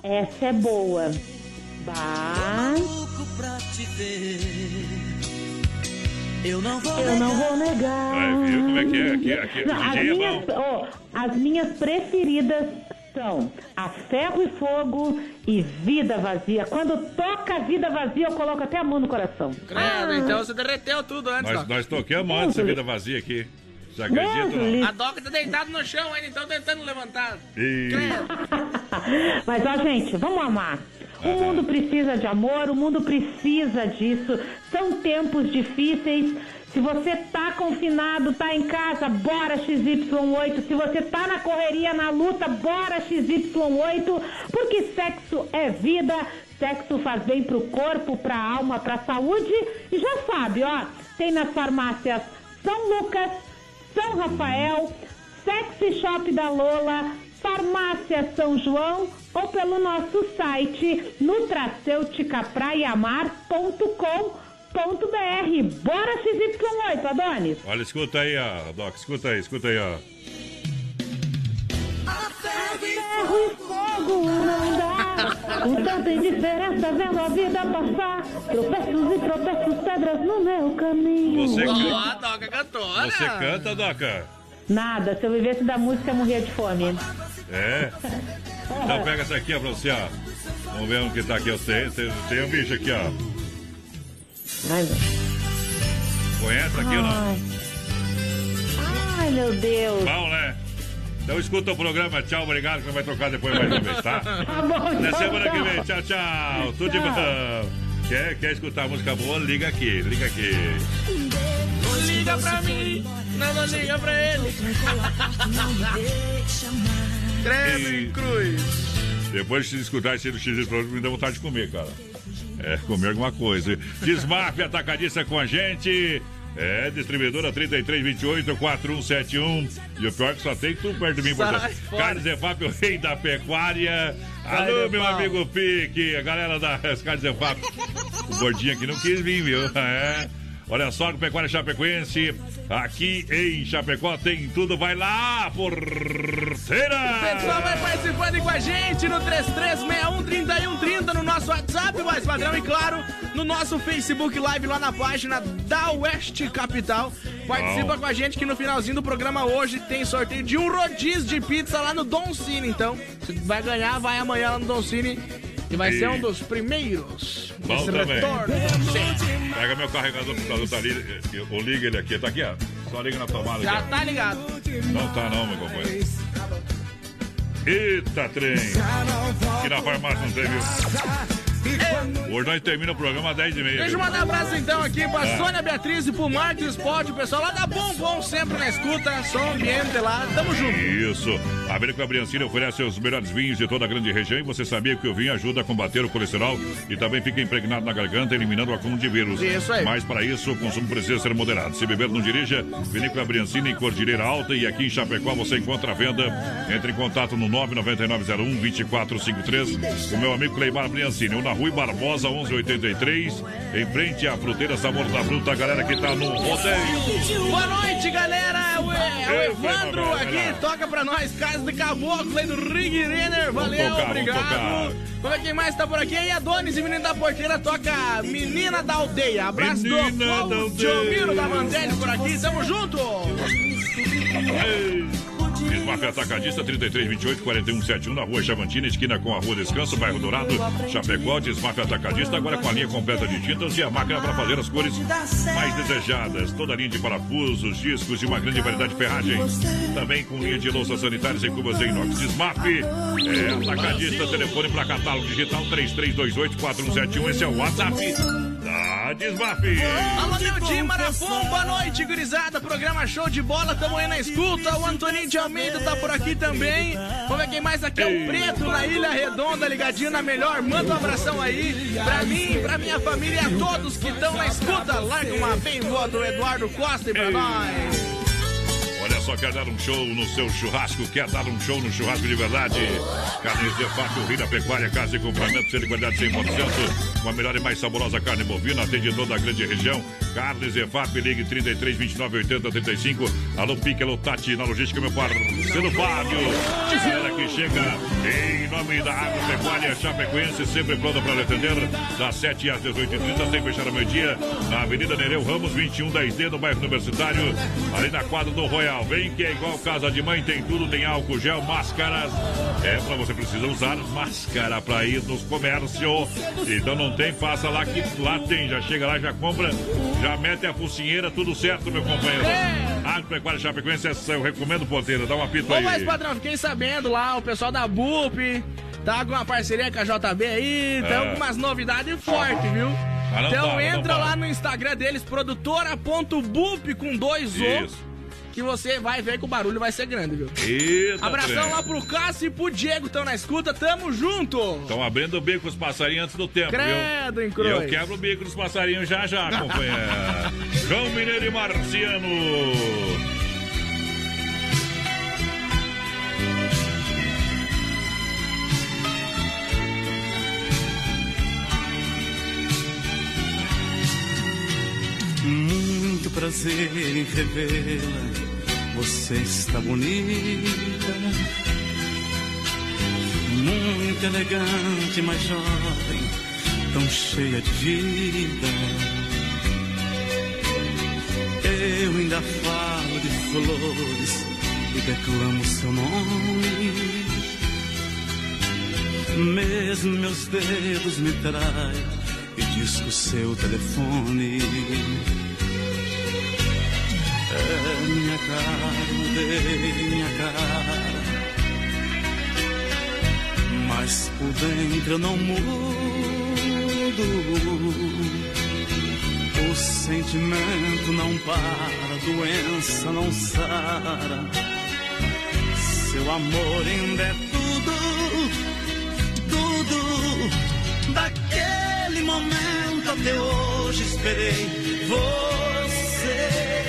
Essa é boa. Bah. Pra te ver. Eu não vou Eu não vou negar. Viu como é que é? Aqui, aqui, Não, as, é minhas, bom. ó, as minhas preferidas são a Ferro e Fogo e Vida Vazia. Quando toca Vida Vazia, eu coloco até a mão no coração. Credo, então você derreteu tudo antes, Nós, nós toquemos antes essa vida vazia aqui. Deus, Não? A Doc tá deitado no chão ainda, então tentando levantar. Ih, Mas, ó, gente, vamos amar. O mundo precisa de amor, o mundo precisa disso. São tempos difíceis. Se você tá confinado, tá em casa, bora XY8. Se você tá na correria, na luta, bora XY8. Porque sexo é vida, sexo faz bem pro corpo, pra alma, pra saúde. E já sabe, ó, tem nas farmácias São Lucas, São Rafael, Sexy Shop da Lola, Farmácia São João ou pelo nosso site nutracêuticapraiamar.com.br. Bora XY8, Adonis! olha, escuta aí, ó, Doc, escuta aí, escuta aí, ó. Ferro e fogo não dá, com tanta indiferença vendo a vida passar. Tropeços e tropeços, pedras no meu caminho. Você canta, a Doc é cantora. você canta, Doca? Nada, se eu vivesse da música, eu morria de fome. É. Então pega essa aqui, ó, pra você, ó. Vamos ver onde que tá aqui. Eu tenho, tem, tem um bicho aqui, ó. Ai, meu. Conhece aqui ou não? Ai. Meu Deus. Bom, né? Então escuta o programa. Tchau, obrigado, que vai tocar depois mais uma vez, tá? Tá bom, Na tchau, semana que vem. Tchau, tchau. Tudo de bom. Quer, quer escutar música boa? Liga aqui, liga aqui. Não liga pra mim, não, não liga pra ele. Credo E- em cruz. Depois de escutar esse do X me dá vontade de comer, cara. É, comer alguma coisa. Desmaf Atacadista com a gente. É, distribuidora 3328-4171. E o pior é que só tem tu perto de mim, Sai portanto. Carnes Efap, o rei da pecuária. Sai Alô, meu pau. amigo Pique, a galera das Carnes Efap. O gordinho aqui não quis vir, viu? É. Olha só, Pecuária Chapecoense, aqui em Chapecó tem tudo, vai lá, porteira! O pessoal vai participando com a gente no 33613130 no nosso WhatsApp, mais padrão, e claro, no nosso Facebook Live lá na página da Oeste Capital. Participa Bom. com a gente que no finalzinho do programa hoje tem sorteio de um rodízio de pizza lá no Don Cine. Então, se vai ganhar, vai amanhã lá no Don Cine. E vai E- ser um dos primeiros Bom também. retorno. Sim. Pega meu carregador pro computador, tá ali, eu, ligo ele aqui, tá aqui, ó. Só liga na tomada Já aqui, tá ligado. Não tá não, meu companheiro. Eita, trem! Aqui na farmácia não tem, viu? Hoje nós termina o programa às 10h30. Deixa eu mandar um abraço então aqui pra É. Sônia Beatriz e pro Marcos Sport, o pessoal lá da Bom Bom sempre na escuta, som ambiente lá, tamo junto. Isso. A América Briancini oferece os melhores vinhos de toda a grande região e você sabia que o vinho ajuda a combater o colesterol e também fica impregnado na garganta, eliminando o acúmulo de vírus. Isso aí. Mas para isso, o consumo precisa ser moderado. Se beber, não dirija. Vinícola Briancini em Cordilheira Alta e aqui em Chapecó você encontra a venda. Entre em contato no 99901-2453 com meu amigo Cleimar Briancini, ou na Rui Barbosa 1183, em frente à fruteira Sabor da Fruta, a galera que tá no rodeio. Boa noite, galera. É o, é o Ei, Evandro aqui, galera. toca pra nós, Casa de Caboclo aí do Rig Renner. Valeu, tocar, obrigado. Vamos ver quem mais tá por aqui. E Adonis e Menino da Porteira toca Menina da Aldeia. Abraço Menina do Paulo. Giomiro da Mandelli por aqui. Tamo junto. Desmafia Atacadista 3328 4171 na rua Chavantina, esquina com a rua Descanso, bairro Dourado, Chapecó. Desmafia Atacadista agora com a linha completa de tintas e a máquina para fazer as cores mais desejadas. Toda linha de parafusos, discos e uma grande variedade de ferragens. Também com linha de louças sanitárias em cubas em inox. Desmaf é Atacadista, telefone para catálogo digital 3328 4171. Esse é o WhatsApp da Desmaf. Alô, meu time Marafon, boa noite, gurizada. Programa show de bola, tamo aí na escuta. O Antoninho de Almeida tá por aqui também. Vamos ver quem mais aqui é o Preto, na Ilha Redonda, ligadinho na melhor. Manda um abração aí pra mim, pra minha família e a todos que estão na escuta. Larga uma bem boa do Eduardo Costa e pra nós. Só quer dar um show no seu churrasco, quer dar um show no churrasco de verdade. Carne Zefap, o Rio da Pecuária, casa e complemento, de qualidade 100%. Com a melhor e mais saborosa carne bovina, atende toda a grande região. Carne Zefap, ligue 33 29 80 35. Alô, Pique, alô, Tati, na logística, meu parceiro Fábio. Galera que chega em nome da Agropecuária Chapecoense, sempre pronta para atender, das 7 às 18h30, sem fechar ao meio-dia, na Avenida Nereu Ramos, 2110D, no bairro Universitário, ali na quadra do Royal. Vem que é igual casa de mãe, tem tudo, tem álcool gel, máscaras. É para você precisa usar máscara para ir nos comércios. Então não tem, passa lá que lá tem. Já chega lá, já compra, já mete a focinheira, tudo certo, meu companheiro. Agropecuária Chapecoense, essa eu recomendo, porteira. Dá um apito Ô, aí. mas padrão, fiquei sabendo lá, o pessoal da BUP tá com uma parceria com a JB aí, tem É. algumas novidades fortes, viu? Ah, então entra lá no Instagram deles, produtora.bup com dois O, Isso. Que você vai ver que o barulho vai ser grande, viu? Eita, Abração trem. lá pro Cássio e pro Diego, estão na escuta, tamo junto! Estão abrindo o bico os passarinhos antes do tempo, Credo, viu? hein, E Cruz? eu quebro o bico dos passarinhos já já, companheiro. João Mineiro e Marciano. Muito prazer em revê-la. Você está bonita. Muito elegante, mas jovem, tão cheia de vida. Eu ainda falo de flores e declamo seu nome. Mesmo meus dedos me traem e disco seu telefone. É minha mudei minha cara. Mas por dentro eu não mudo. O sentimento não para, a doença não sara. Seu amor ainda é tudo, tudo. Daquele momento até hoje esperei você.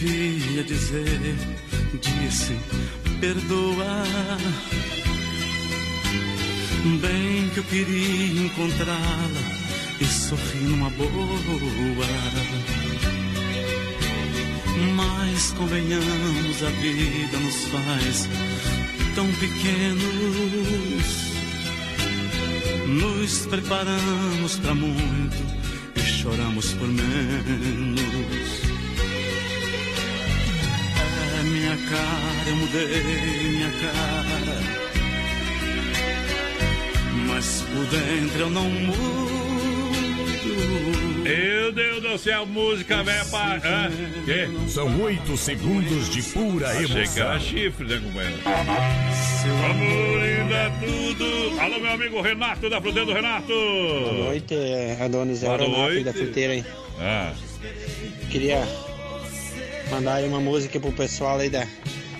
Devia dizer, disse, perdoa. Bem que eu queria encontrá-la e sorrir numa boa. Mas convenhamos, a vida nos faz tão pequenos. Nos preparamos para muito e choramos por menos. Cara, eu mudei minha cara. Mas por dentro eu não mudo. Meu Deus do céu, música velha pra. Hã? Quê? São oito segundos de pura que emoção. era chifre, né, companheiro? Amor ainda é tudo. Alô, meu amigo Renato da Fruteira Renato. Boa noite, é Adonis Boa noite. da Fruteira aí. Ah, Queria mandar aí uma música pro pessoal aí da,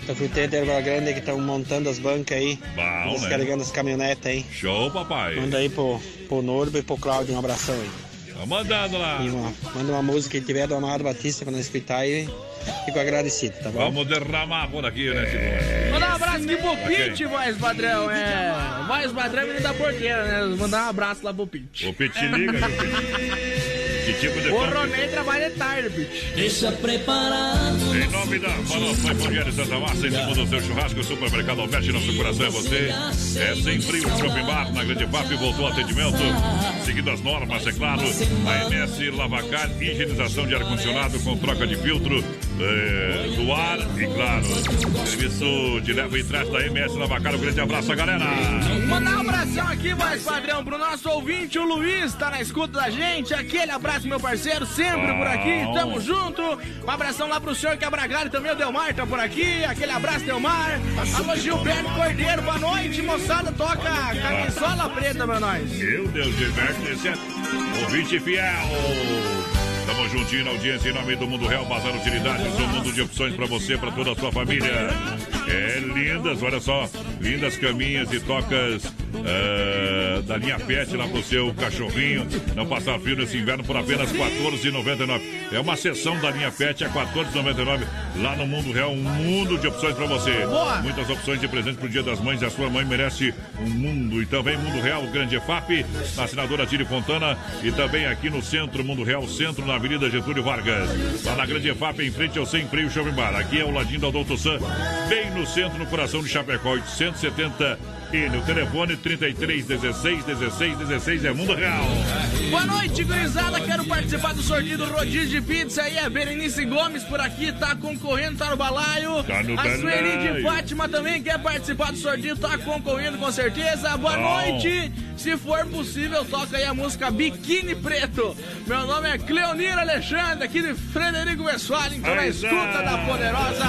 da Fruteira de Erva Grande que estão montando as bancas aí. Bom, né? descarregando as caminhonetes aí. show, papai. Manda aí pro, pro Norbo e pro Cláudio um abração aí. Tá mandando lá. E uma- manda uma música que tiver do Amado Batista quando escutar aí. Fico agradecido, tá bom? Vamos derramar por aqui, né, Simone? Mandar um abraço aqui pro. Pete, voz padrão. É. Voz padrão e da porteira, né? Mandar um abraço lá pro Pete. O Pete liga, viu? Que tipo de O? Ronei trabalha tarde, Pete. Deixa preparado. Em nome da Farofa Evangelho Santa Massa, em cima do seu churrasco, Supermercado Alberti, nosso coração é você. É sem frio, Shopping Bar, na Grande FAP, voltou ao atendimento. Seguindo as normas, é claro. A MS Lavacar, higienização de ar-condicionado com troca de filtro. É, do ar e, claro, serviço de leva e trás da MS Lavacar. Um grande abraço, galera. Mandar um abração aqui, mais padrão, pro nosso ouvinte, o Luiz, tá na escuta da gente. Aquele abraço, meu parceiro, sempre por aqui, tamo junto. Um abração lá pro senhor Quebragalho também, o Delmar tá por aqui. Aquele abraço, Delmar. Alô, Gilberto Cordeiro, boa noite, moçada, toca camisola preta pra nós. Meu Deus, Gilberto, esse é ouvinte fiel. Tamo juntinho na audiência em nome do Mundo Real, Bazar Utilidades, um mundo de opções pra você, pra toda a sua família. É lindas, olha só, lindas caminhas e tocas ah, da linha Pet lá pro seu cachorrinho. Não passar frio nesse inverno por apenas R$ 14,99. É uma sessão da linha Pet a R$ 14,99 lá no Mundo Real, um mundo de opções pra você. Boa. Muitas opções de presente pro Dia das Mães. A sua mãe merece um mundo. E também Mundo Real, Grande EFAP, na assinadora Tire Fontana. E também aqui no centro, Mundo Real Centro, na Avenida Getúlio Vargas. Lá na Grande EFAP, em frente ao Sem Freio Shopping Bar. Aqui é o ladinho do Adulto Sam, bem no centro, no coração de Chapecó, 870 e no telefone 33 16 16 16 é Mundo Real. Boa noite, gurizada. Quero participar do sorteio do rodízio de pizza aí. A Berenice Gomes por aqui tá concorrendo, tá no balaio. Tá no a Sueli de. Fátima também quer participar do sorteio, tá concorrendo com certeza. Boa Bom. noite. Se for possível, toca aí a música Biquíni Preto. Meu nome é Cleonira Alexandre, aqui de Frederico Westphalen, tô na escuta Zé. da poderosa.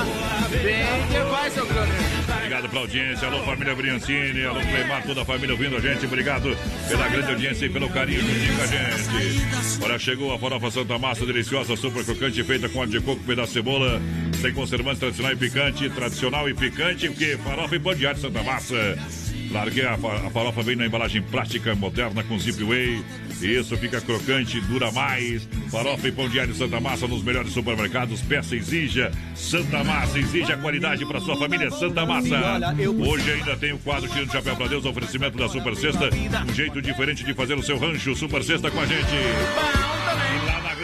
Bem que vai, seu Cleonira. Obrigado pela audiência. Alô, família Briancini. Alô, Cleimar, toda a família ouvindo a gente. Obrigado pela grande audiência e pelo carinho juntinho com a gente. Olha, chegou a farofa Santa Massa, deliciosa, super crocante, feita com óleo de coco, pedaço de cebola, sem conservantes, tradicional e picante. Tradicional e picante, porque farofa e pão de Santa Massa. Claro que a, a farofa vem na embalagem plástica moderna com zip way. Isso fica crocante, dura mais. Farofa e pão de alho Santa Massa nos melhores supermercados. Peça exija Santa Massa. Exija qualidade para sua família Santa Massa. Hoje ainda tem o quadro Tiro de Chapéu para Deus, oferecimento da Super Sexta. Um jeito diferente de fazer o seu rancho. Super Sexta com a gente.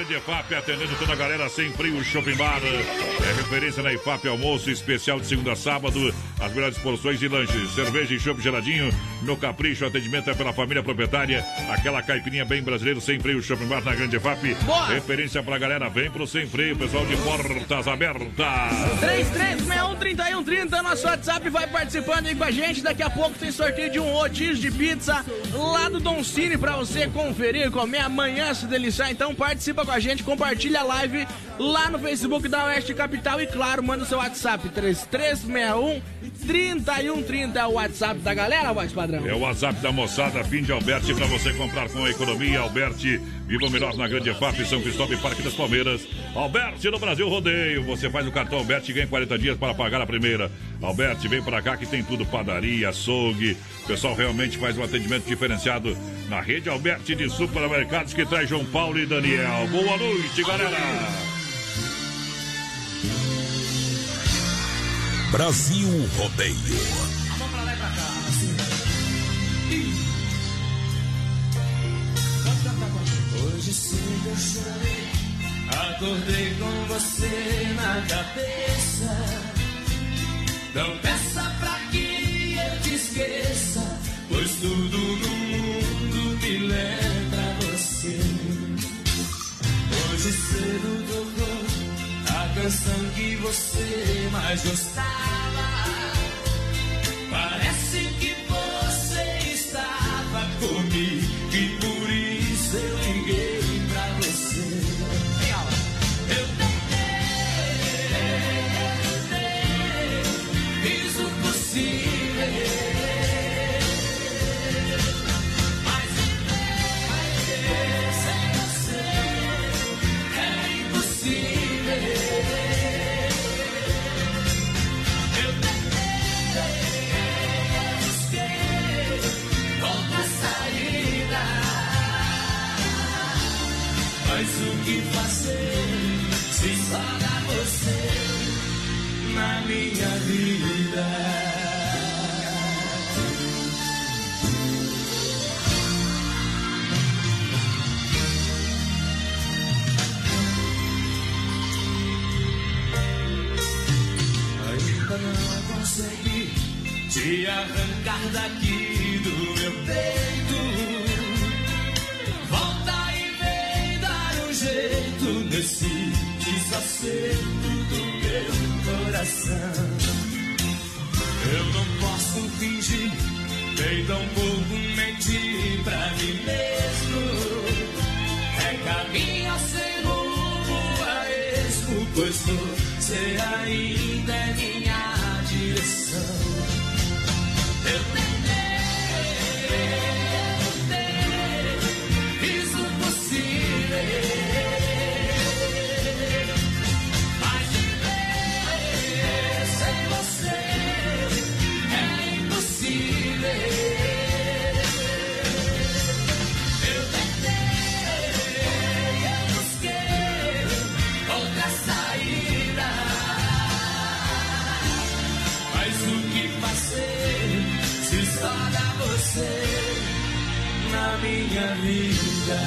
E Grande EFAP, atendendo toda a galera sem frio, Shopping Bar. É referência na EFAP, almoço especial de segunda a sábado. As melhores porções e lanches. Cerveja e chopp geladinho. No Capricho, atendimento é pela família proprietária. Aquela caipirinha bem brasileiro, sem freio, Shopping Bar na Grande EFAP. Boa. Referência pra galera, vem pro sem freio, pessoal de portas abertas. 33613130, nosso WhatsApp vai participando aí com a gente. Daqui a pouco tem sorteio de um rodízio de pizza lá do Don Cine pra você conferir, comer amanhã, se deliciar. Então participa com a gente, compartilha a live lá no Facebook da Oeste Capital e claro, manda o seu WhatsApp 3361 3130 é o WhatsApp da galera, voz padrão. É o WhatsApp da moçada, fim de Alberti, para você comprar com a economia. Alberti, viva o melhor na Grande EFAP, São Cristóvão e Parque das Palmeiras. Alberti no Brasil Rodeio. Você faz o cartão Alberti e ganha 40 dias para pagar a primeira. Alberti, vem para cá que tem tudo: padaria, açougue. O pessoal realmente faz um atendimento diferenciado na rede Alberti de supermercados que traz João Paulo e Daniel. Boa noite, galera. Brasil Rodeio. Hoje cedo eu chorei, acordei com você na cabeça. Não peça pra que esqueça, pois tudo no mundo me lembra você. Hoje cedo tocou a canção que você mais gostava. Parece que você estava comigo na minha vida? Não consegui te arrancar daqui do meu peito. Volta e vem dar um jeito nesse desacerto coração. Eu não posso fingir, nem tampouco mentir pra mim mesmo. É caminho sem rumo a esmo, pois você ainda é minha direção. Eu minha vida?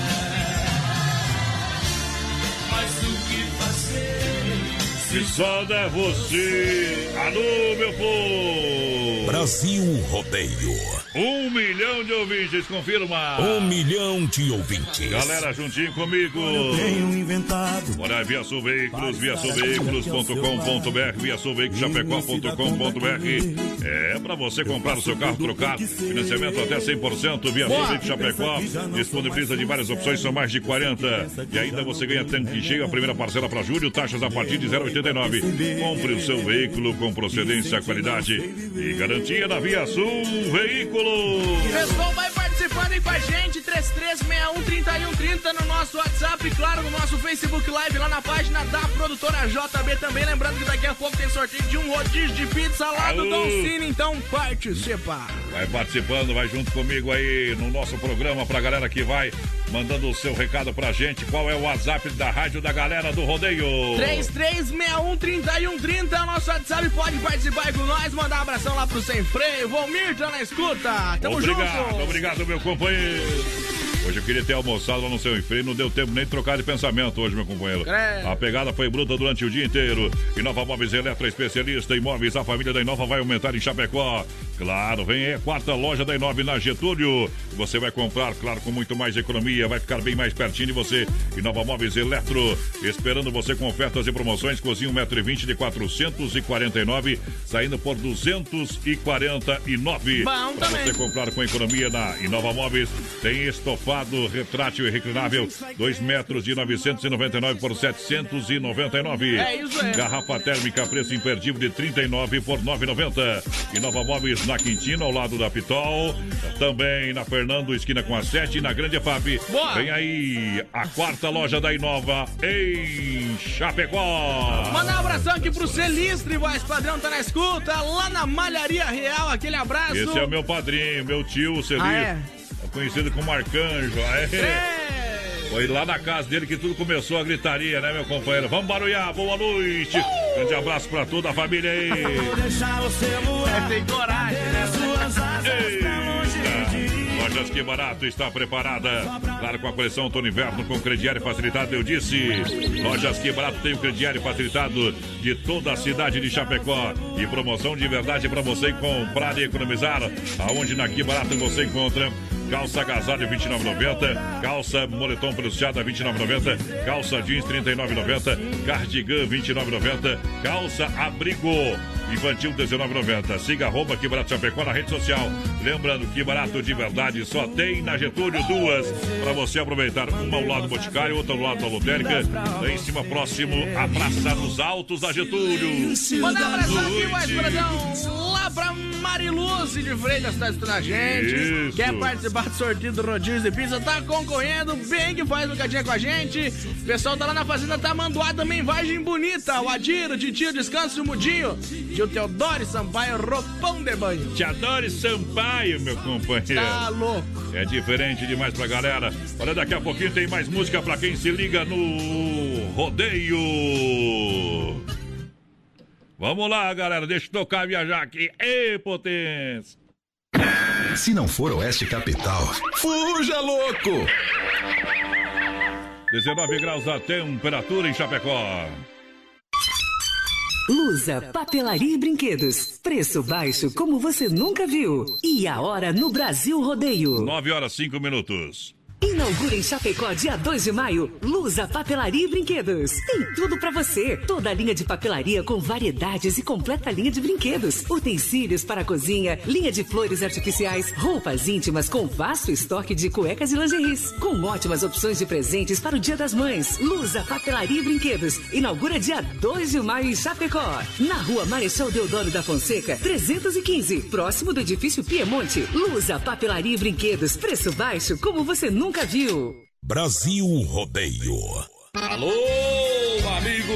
Mas o que fazer Se só dá você. Alô, meu povo! Brasil Rodeio. Um milhão de ouvintes, confirma. Um milhão de ouvintes. Galera, juntinho comigo. Tenho inventado. Bora, via Sul Veículos, via sulveículos.com.br, via sulveiculoschapecó.com.br. É pra você comprar o seu carro, trocar. Financiamento até 100%, via Sul Veículos Chapecó. Disponibiliza de várias opções, são mais de 40. E ainda você ganha tanque cheio, a primeira parcela para julho, taxas a partir de 0,89. Compre o seu veículo com procedência, qualidade e garantia da Via Sul Veículos. Pessoal, vai participando aí com a gente, 3361-3130 no nosso WhatsApp e claro, no nosso Facebook Live, lá na página da produtora JB também. Lembrando que daqui a pouco tem sorteio de um rodízio de pizza lá do. Don Cine, então participa. Vai participando, vai junto comigo aí no nosso programa pra galera que vai mandando o seu recado pra gente. Qual é o WhatsApp da rádio da galera do rodeio? 3361-3130 é nosso WhatsApp, pode participar aí com nós, mandar um abração lá pro Sem Freio. Valmir tá na escuta, tamo obrigado, junto. obrigado, meu companheiro. Hoje eu queria ter almoçado lá no seu freio, não deu tempo nem de trocar de pensamento hoje, meu companheiro. A pegada foi bruta durante o dia inteiro. Inova Móveis Eletro Especialista Imóveis, a família da Inova vai aumentar em Chapecó. Claro, vem aí quarta loja da Inova na Getúlio. Você vai comprar, claro, com muito mais economia, vai ficar bem mais pertinho de você. Inova Móveis Eletro, esperando você com ofertas e promoções. Cozinha 1,20m de 449, saindo por 249. Bom Pra também. você comprar com economia na Inova Móveis, tem estofado retrátil e reclinável, 2 metros de 999 por 799. É isso aí. Garrafa térmica, preço imperdível de 39 por 9,90. Inova Móveis na Quintina, ao lado da Pitol. Também na Fernando, esquina com a 7, e na Grande EFAP. Boa. Vem aí a quarta loja da Inova em Chapecó. Mandar um abração aqui pro Celistre, voz padrão, tá na escuta, lá na Malharia Real, aquele abraço. Esse é o meu padrinho, meu tio, o Celir. Ah, é? Conhecido como Arcanjo. É. Foi lá na casa dele que tudo começou a gritaria, né, meu companheiro? Vamos barulhar, boa noite. Grande abraço pra toda a família aí. Voar. Lojas Que Barato está preparada. Claro, com a coleção Outono Inverno com crediário facilitado, eu disse. Lojas Que Barato tem o crediário facilitado de toda a cidade de Chapecó. E promoção de verdade para você comprar e economizar. Aonde na Que Barato você encontra Calça agasalho 29,90. Calça moletom peluciada 29,90. Calça jeans 39,90. Cardigan 29,90. Calça abrigo infantil 19,90. Siga arroba barato Chapecó na rede social. Lembrando que barato de verdade só tem na Getúlio duas para você aproveitar. Uma ao lado do Boticário, outra ao lado da Lotérica. Lá em cima próximo a Praça dos Altos da Getúlio. Mandar um abração aqui, mais padrão, lá pra Mariluz de Freitas, tá assistindo a gente. Isso. Quer participar do sorteio do rodízio de pizza, tá concorrendo, bem que faz um cadinha com a gente. O pessoal tá lá na Fazenda Tamanduá também, Vagem Bonita, o Adiro, Titio, Descanso, Mudinho, Tio Teodoro Sampaio, Roupão de Banho. Te adore Sampaio, meu companheiro. Tá louco. É diferente demais pra galera. Olha, daqui a pouquinho tem mais música pra quem se liga no rodeio. Vamos lá, galera. Deixa eu tocar viajar aqui. Ei, potência. Se não for Oeste Capital, fuja louco! 19 graus a temperatura em Chapecó. Lusa, papelaria e brinquedos. Preço baixo como você nunca viu. E a hora no Brasil Rodeio. 9 horas 5 minutos. Inaugura em Chapecó, dia 2 de maio, Lusa Papelaria e Brinquedos. Tem tudo pra você. Toda a linha de papelaria com variedades e completa linha de brinquedos. Utensílios para a cozinha, linha de flores artificiais, roupas íntimas com vasto estoque de cuecas e lingeries. Com ótimas opções de presentes para o Dia das Mães. Lusa Papelaria e Brinquedos. Inaugura dia 2 de maio em Chapecó. Na rua Marechal Deodoro da Fonseca, 315. Próximo do edifício Piemonte. Lusa Papelaria e Brinquedos. Preço baixo como você nunca viu. Brasil Rodeio. Alô,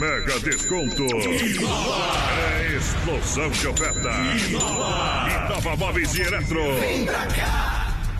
Mega desconto. É explosão de oferta. Inova Móveis e Eletro. Vem pra cá.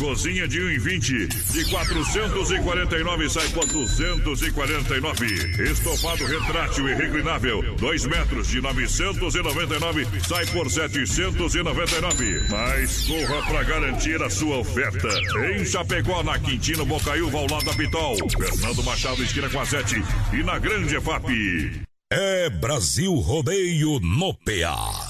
Cozinha de 1,20 de 449 sai por 249. Estofado retrátil e reclinável, 2 metros de 999 sai por 799. Mas corra para garantir a sua oferta. Em Chapecó, na Quintino Bocaiúva, ao lado da Pitol. Fernando Machado, esquina com a 7 e na Grande EFAP. É Brasil Rodeio no PA.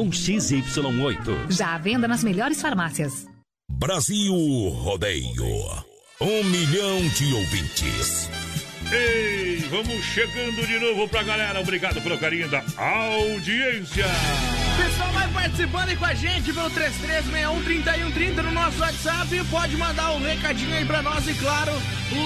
XY8. Já à venda nas melhores farmácias. Brasil Rodeio. Um milhão de ouvintes. Ei, vamos chegando de novo pra galera. Obrigado pelo carinho da audiência. Pessoal, vai participando aí com a gente pelo 33613130 no nosso WhatsApp. Pode mandar um recadinho aí pra nós e, claro,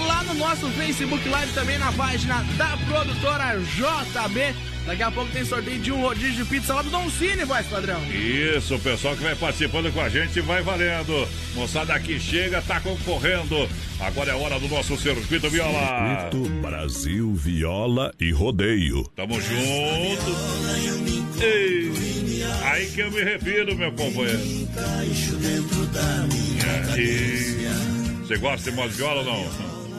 lá no nosso Facebook Live também na página da produtora JB. Daqui a pouco tem sorteio de um rodízio de pizza lá do Don Cine, voz padrão. Isso, o pessoal que vai participando com a gente vai valendo. Moçada que chega, tá concorrendo. Agora é hora do nosso Circuito Viola. Circuito Brasil Viola e Rodeio. Tamo junto. Ei, aí que eu me refiro, meu companheiro. E... Você gosta de modo de viola ou não?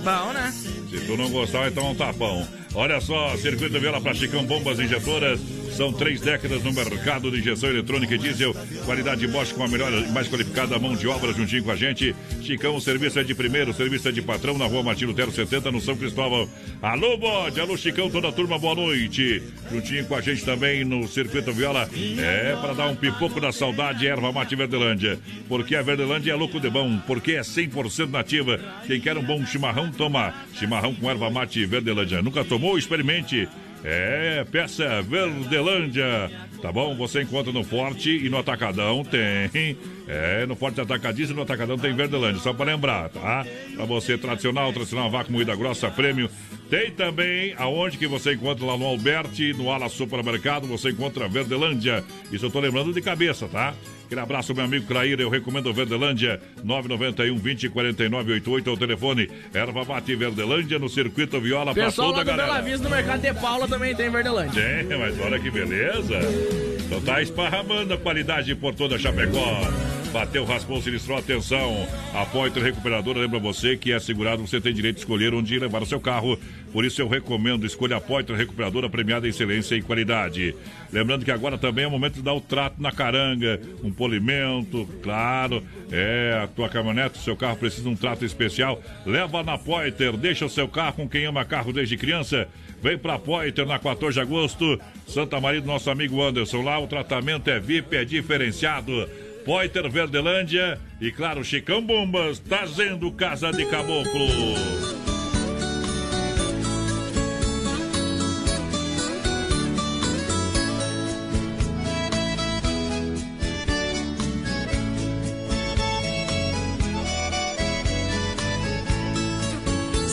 Bom, né? Se tu não gostar, então é um tapão. Olha só, Circuito Viola para Chicão Bombas Injetoras. São três décadas no mercado de injeção eletrônica e diesel. Qualidade Bosch com a melhor e mais qualificada mão de obra juntinho com a gente. Chicão, o serviço é de primeiro, o serviço é de patrão na rua Martino Tero 70, no São Cristóvão. Alô, bode, alô, Chicão, toda a turma, boa noite. Juntinho com a gente também no Circuito Viola. É para dar um pipoco da saudade, erva mate Verdelândia. Porque a Verdelândia é louco de bom, porque é 100% nativa. Quem quer um bom chimarrão, toma. Chimarrão com erva mate Verdelândia. Nunca tomou? Experimente. É, peça Verdelândia. Tá bom? Você encontra no Forte e no Atacadão tem. É, no Forte Atacadista e no Atacadão tem Verdelândia. Só para lembrar, tá? Pra você tradicional, tradicional vácuo moída grossa, prêmio. Tem também aonde que você encontra lá no Alberti, no Ala Supermercado, você encontra Verdelândia. Isso eu tô lembrando de cabeça, tá? Aquele abraço, meu amigo Clair. Eu recomendo Verdelândia 991 20 49 88 é o telefone. Erva mate Verdelândia no circuito Viola Pessoal toda a do Bela galera. Vista, no Mercado de Paula também tem Verdelândia. Tem, mas olha que beleza. Então tá esparramando a qualidade por toda Chapecó. Bateu, raspou, sinistrou, atenção. A Pointer Recuperadora lembra você que é segurado, você tem direito de escolher onde levar o seu carro. Por isso eu recomendo, escolha a Pointer Recuperadora premiada em excelência e qualidade. Lembrando que agora também é o momento de dar o trato na caranga, um polimento, claro. É, a tua caminhonete, o seu carro precisa de um trato especial. Leva na Pointer, deixa o seu carro com quem ama carro desde criança. Vem pra Pointer na 14 de agosto, Santa Maria do nosso amigo Anderson. Lá o tratamento é VIP, é diferenciado. Poiter Verdelândia e, claro, Chicão Bombas, trazendo Casa de Caboclo.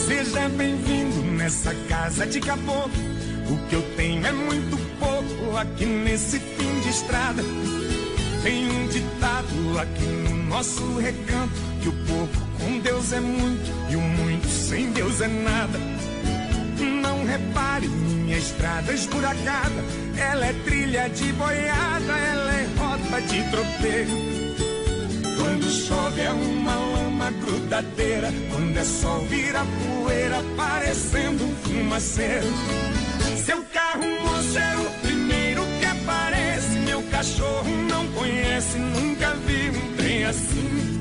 Seja bem-vindo nessa casa de caboclo. O que eu tenho é muito pouco aqui nesse fim de estrada. Tem um ditado aqui no nosso recanto: que o pouco com Deus é muito e o muito sem Deus é nada. Não repare minha estrada esburacada. Ela é trilha de boiada, ela é rota de tropeiro. Quando chove é uma lama grudadeira. Quando é sol vira poeira, parecendo um fumaceiro. Seu carro, moço, é o cachorro não conhece, nunca vi um trem assim.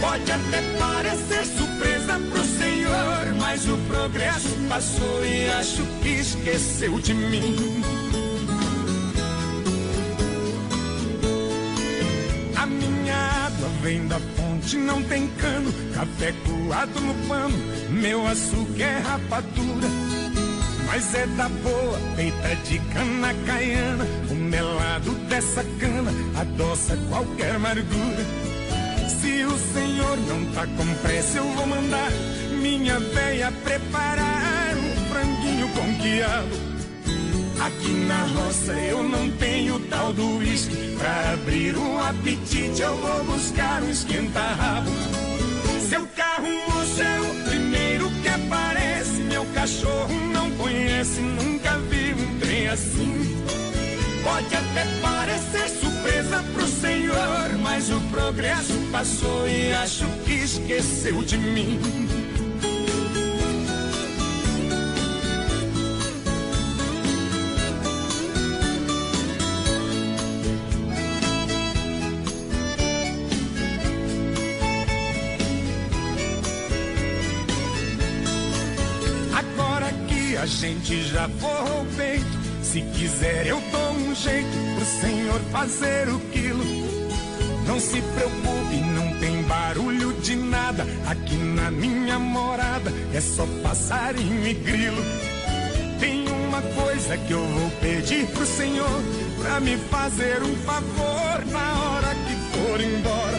Pode até parecer surpresa pro senhor, mas o progresso passou e acho que esqueceu de mim. A minha água vem da fonte, não tem cano. Café coado no pano, meu açúcar é rapadura. Mas é da boa, feita de cana caiana. Melado dessa cana adoça qualquer amargura. Se o senhor não tá com pressa, eu vou mandar minha véia preparar um franguinho com quiabo. Aqui na roça eu não tenho tal do uísque. Pra abrir um apetite eu vou buscar um esquenta-rabo. Seu carro, moço, é o primeiro que aparece. Meu cachorro não conhece, nunca vi um trem assim. Pode até parecer surpresa pro senhor, mas o progresso passou e acho que esqueceu de mim. A gente já forrou o peito, se quiser eu dou um jeito pro senhor fazer o quilo. Não se preocupe, não tem barulho de nada. Aqui na minha morada é só passarinho e grilo. Tem uma coisa que eu vou pedir pro senhor pra me fazer um favor na hora que for embora.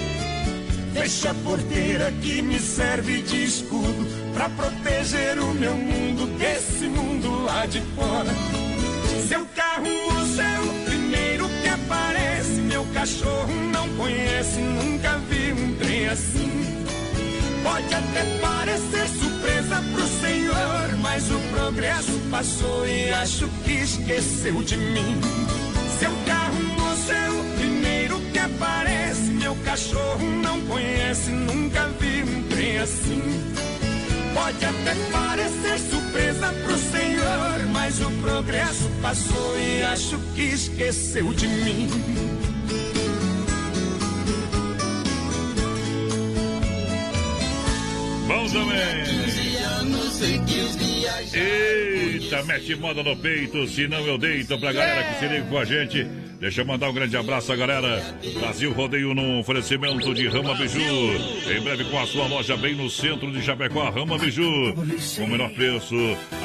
Fecha a porteira que me serve de escudo pra proteger o meu mundo desse mundo lá de fora. Cachorro não conhece, nunca vi um trem assim. Pode até parecer surpresa pro senhor, mas o progresso passou e acho que esqueceu de mim. Seu carro, moço, é o primeiro que aparece. Meu cachorro não conhece, nunca vi um trem assim. Pode até parecer surpresa pro senhor, mas o progresso passou e acho que esqueceu de mim. Eita, mete moda no peito, senão eu deito pra galera que se liga com a gente. Deixa eu mandar um grande abraço à galera. Brasil Rodeio no oferecimento de Rama Biju. Em breve com a sua loja bem no centro de Chapecó, Rama Biju. Com o menor preço,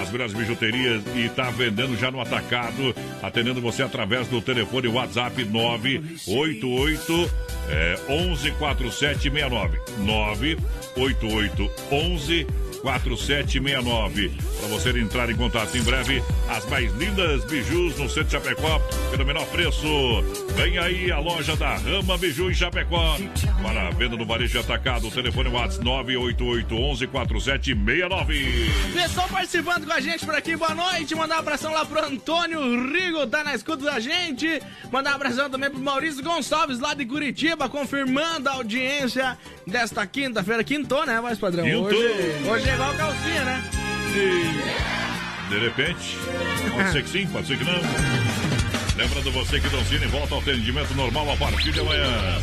as melhores bijuterias e tá vendendo já no atacado. Atendendo você através do telefone WhatsApp 988 é, 114769. 988 11 4769. Para você entrar em contato em breve, as mais lindas bijus no centro de Chapecó, pelo menor preço. Vem aí a loja da Rama Biju em Chapecó. Para a venda no varejo atacado, o telefone WhatsApp 988114769. Pessoal participando com a gente por aqui, boa noite. Mandar um abração lá pro Antônio Rigo, tá na escuta da gente. Mandar um abração também pro Maurício Gonçalves, lá de Curitiba, confirmando a audiência desta quinta-feira. Quintou, né, mais padrão? Quintou. Hoje, hoje é igual calcinha, né? De repente, pode ser que sim, pode ser que não. Lembrando você que Doncini volta ao atendimento normal a partir de amanhã.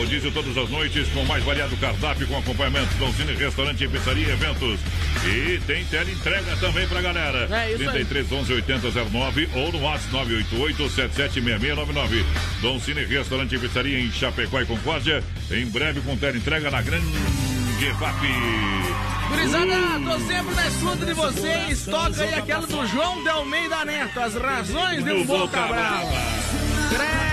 O diesel todas as noites com mais variado cardápio com acompanhamento. Doncini Restaurante, Pizzaria e Eventos. E tem tele entrega também pra galera. É isso aí. 33 11 80 09 ou no WhatsApp 988 776699. Doncini Restaurante e Pizzaria em Chapecó e Concórdia. Em breve com tele entrega na Grande FAP. Gurizada, tô sempre na escuta de vocês. Toca aí aquela do João de Almeida Neto. As razões de um Boca Brava. Cruz.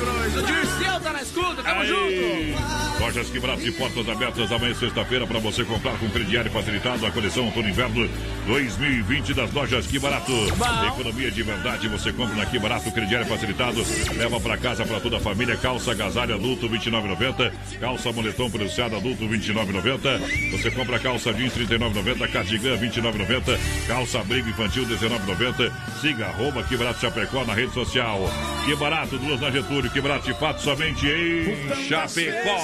O Dirceu tá na escuta, tamo Aí. junto. Lojas quebradas e portas abertas amanhã sexta-feira para você comprar com crediário facilitado a coleção outono inverno 2020 das lojas Que Barato. Economia de verdade, você compra na Que Barato, crediário facilitado, leva para casa para toda a família, calça agasalho adulto 29,90, calça moletom policiado adulto 29,90, você compra calça jeans 39,90, cardigan 29,90, calça abrigo infantil 19,90, siga arroba Que Barato Chapecó na rede social. Que Barato, duas na Getúlio, Que de fato somente em Chapecó.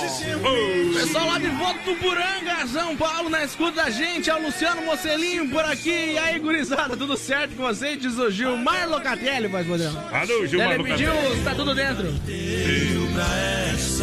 Oh! Pessoal lá de Votuporanga, São Paulo, na escuta da gente, é o Luciano Mocelinho por aqui. E aí, gurizada, tudo certo com vocês? Diz o Gilmar Locatelli, voz padrão. Alô, Gilmar Ele pediu, Locatelli. tá tudo dentro. Se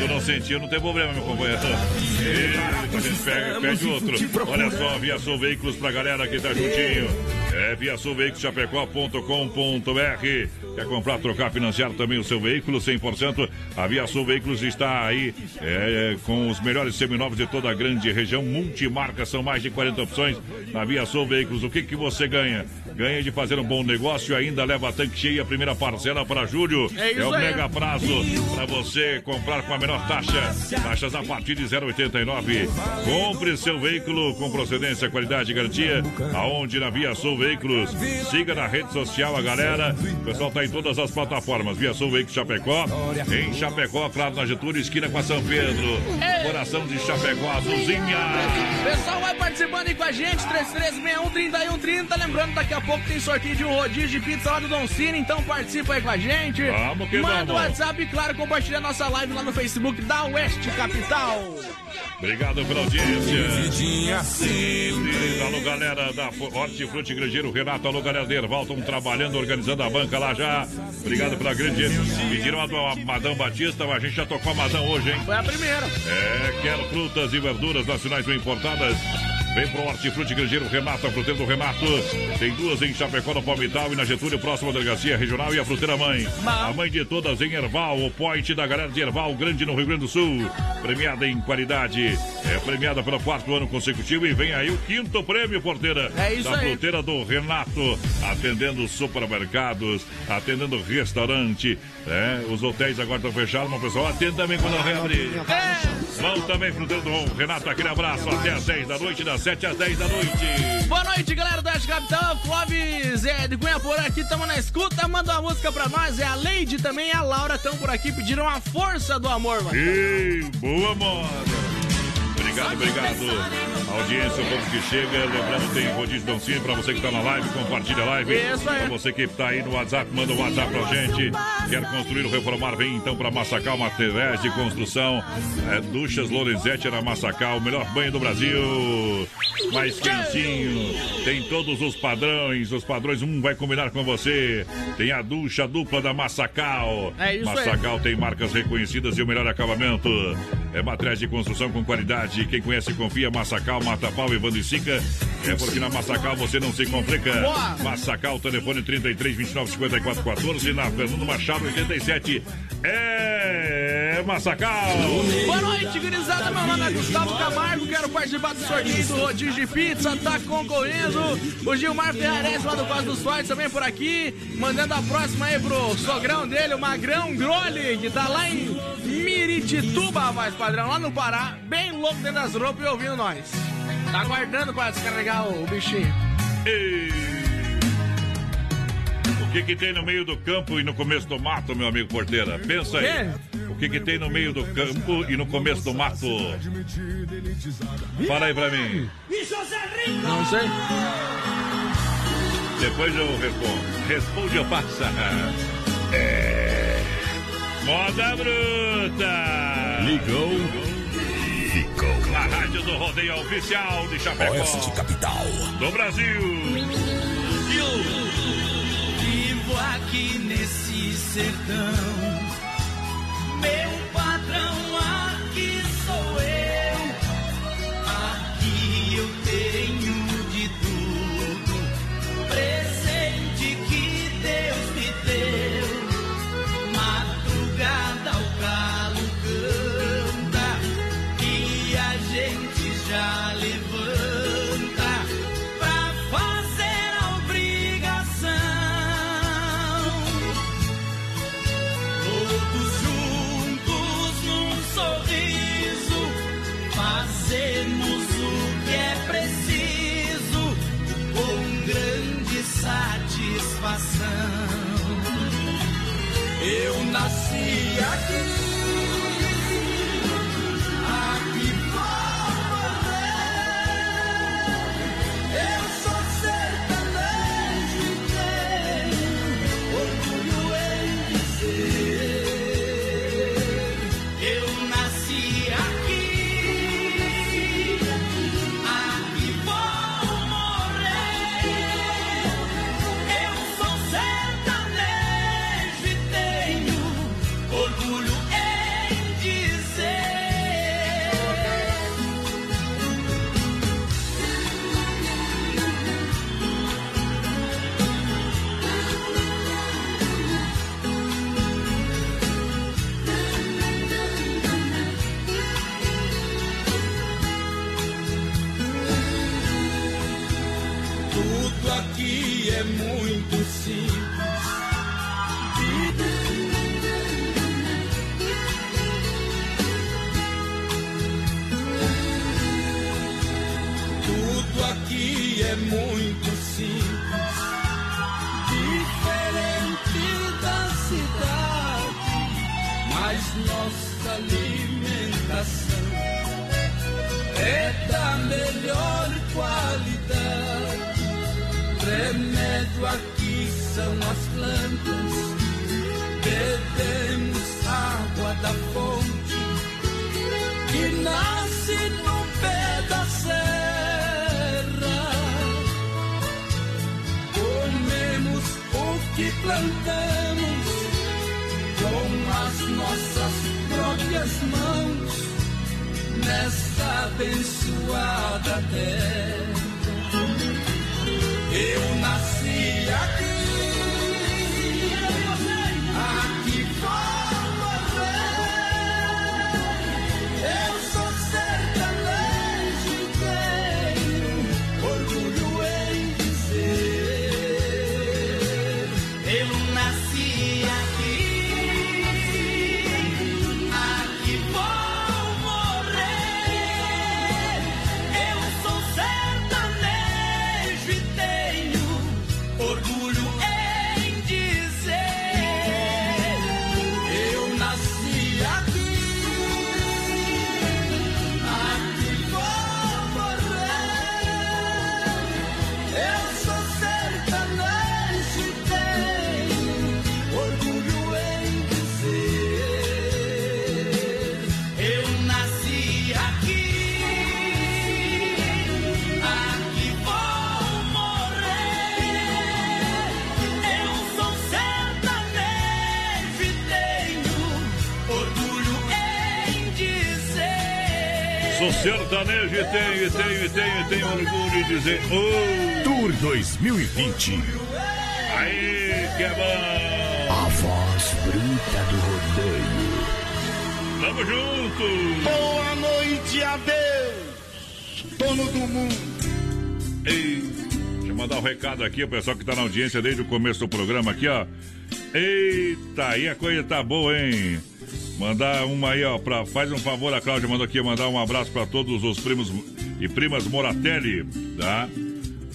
tu não sentiu, não tem problema, meu companheiro. E a gente pega, pede outro. Olha só, Via Sul Veículos pra galera que tá juntinho. É viasulveiculoschapecó.com.br Quer comprar, trocar, financiar também o seu veículo 100%? A Via Sul Veículos está aí é, com os melhores seminovos de toda a grande região. Multimarca, são mais de 40 opções na Via Sul Veículos. O que, que você ganha? Ganha de fazer um bom negócio ainda leva tanque cheio a primeira parcela para julho. É isso o mega prazo para você comprar com a menor taxa. Taxas a partir de 0,89. Compre seu veículo com procedência, qualidade e garantia. Aonde na Via Sul Veículos. Siga na rede social a galera. O pessoal em todas as plataformas. Via Sul Veículos Chapecó. Em Chapecó, claro, na Getúlio, esquina com a São Pedro. Coração de Chapecó, azulzinha. Pessoal, vai participando aí com a gente, 3361-3130. Lembrando, daqui a pouco tem sorteio de um rodízio de pizza lá do Don Cine, então participa aí com a gente. Vamos que Manda o. WhatsApp claro, compartilha a nossa live lá no Facebook da Oeste Capital. Obrigado pela audiência. Sempre. Alô, galera da Hortifruti Grangeiro, Renato, alô, galera da Erval, estão trabalhando, organizando a banca lá já. Obrigado pela grande. Pediram a do Madame Batista, mas a gente já tocou a Madame hoje, hein? Foi a primeira. É, quero frutas e verduras nacionais bem importadas. Vem pro Hortifruti Grangeiro Renato, a fruteira do Renato. Tem duas em Chapecó, no Palmital e na Getúlio, próxima à delegacia regional e a fruteira mãe. A mãe de todas em Erval, o point da galera de Erval, grande no Rio Grande do Sul. Premiada em qualidade. É premiada pelo quarto ano consecutivo e vem aí o quinto prêmio, porteira. É isso da aí. fruteira do Renato. Atendendo supermercados, atendendo restaurante. É, os hotéis agora estão fechados, mas o pessoal atende também quando reabrir. Vamos também, fruteira do Renato, aquele abraço até às 10 da noite, das 7 às 10 da noite. Boa noite, galera do Oeste Capital. Clóvis é, de Cunha por aqui, estamos na escuta. Manda uma música pra nós. É a Leide também e a Laura estão por aqui. Pediram a força do amor, mano. Ei, boa moda. Obrigado, obrigado. Audiência, o povo que chega. Lembrando, tem rodízio Doncini pra você que tá na live, compartilha a live. Isso aí. Pra você que tá aí no WhatsApp, manda um WhatsApp pra gente. Quer construir ou reformar? Vem então pra Massacal Materiais de Construção. É, Duchas Lorenzetti na Massacal, o melhor banho do Brasil. Mais quentinho. Tem todos os padrões. Os padrões, um vai combinar com você. Tem a ducha dupla da Massacal. É isso aí. Massacal tem marcas reconhecidas e o melhor acabamento. É materiais de construção com qualidade. Quem conhece, confia. Massacal, Mata Pau, Evandro e Sica. É porque na Massacal você não se complica. Massacal, telefone 33 29 54 14. Na Fernando Machado, 87. É Massacal. Boa noite, gurizada. Meu nome é Gustavo Camargo. Quero participar do sorteio do rodízio de pizza. Tá concorrendo. O Gilmar Ferrares, lá do Quase dos Fortes, também por aqui. Mandando a próxima aí pro sogrão dele, o Magrão Grole, que tá lá em Miritituba, voz padrão, lá no Pará. Bem louco dentro das roupas e ouvindo nós. Tá aguardando pra descarregar o, o bichinho. Ei. O que que tem no meio do campo e no começo do mato, meu amigo Porteira? Pensa aí. O que que tem no meio do campo e no começo do mato? Fala aí pra mim. Não sei. Depois eu respondo. Responde ou passa. É. Moda Bruta. Ligou. Ficou. Na rádio do Rodeio Oficial de Chapecó. Oeste Capital. Do Brasil. Vivo aqui nesse sertão. Meu patrão, é muito simples. Diferente da cidade, mas nossa alimentação é da melhor qualidade. Remédio aqui são as plantas. Bebemos água da fonte que nasce no que plantamos com as nossas próprias mãos nesta abençoada terra. Eu nasci aqui, sertanejo e tenho, e tenho, e tenho, e tenho orgulho de dizer. Oh. Tour 2020. Aí, que é bom! A voz bruta do rodeio. Tamo junto! Boa noite a Deus, dono do mundo. Ei, deixa eu mandar um recado aqui, o pessoal que tá na audiência desde o começo do programa aqui, ó. Eita, aí a coisa tá boa, hein? Mandar uma aí, ó, pra, faz um favor, a Cláudia mandou aqui mandar um abraço pra todos os primos e primas Moratelli, tá?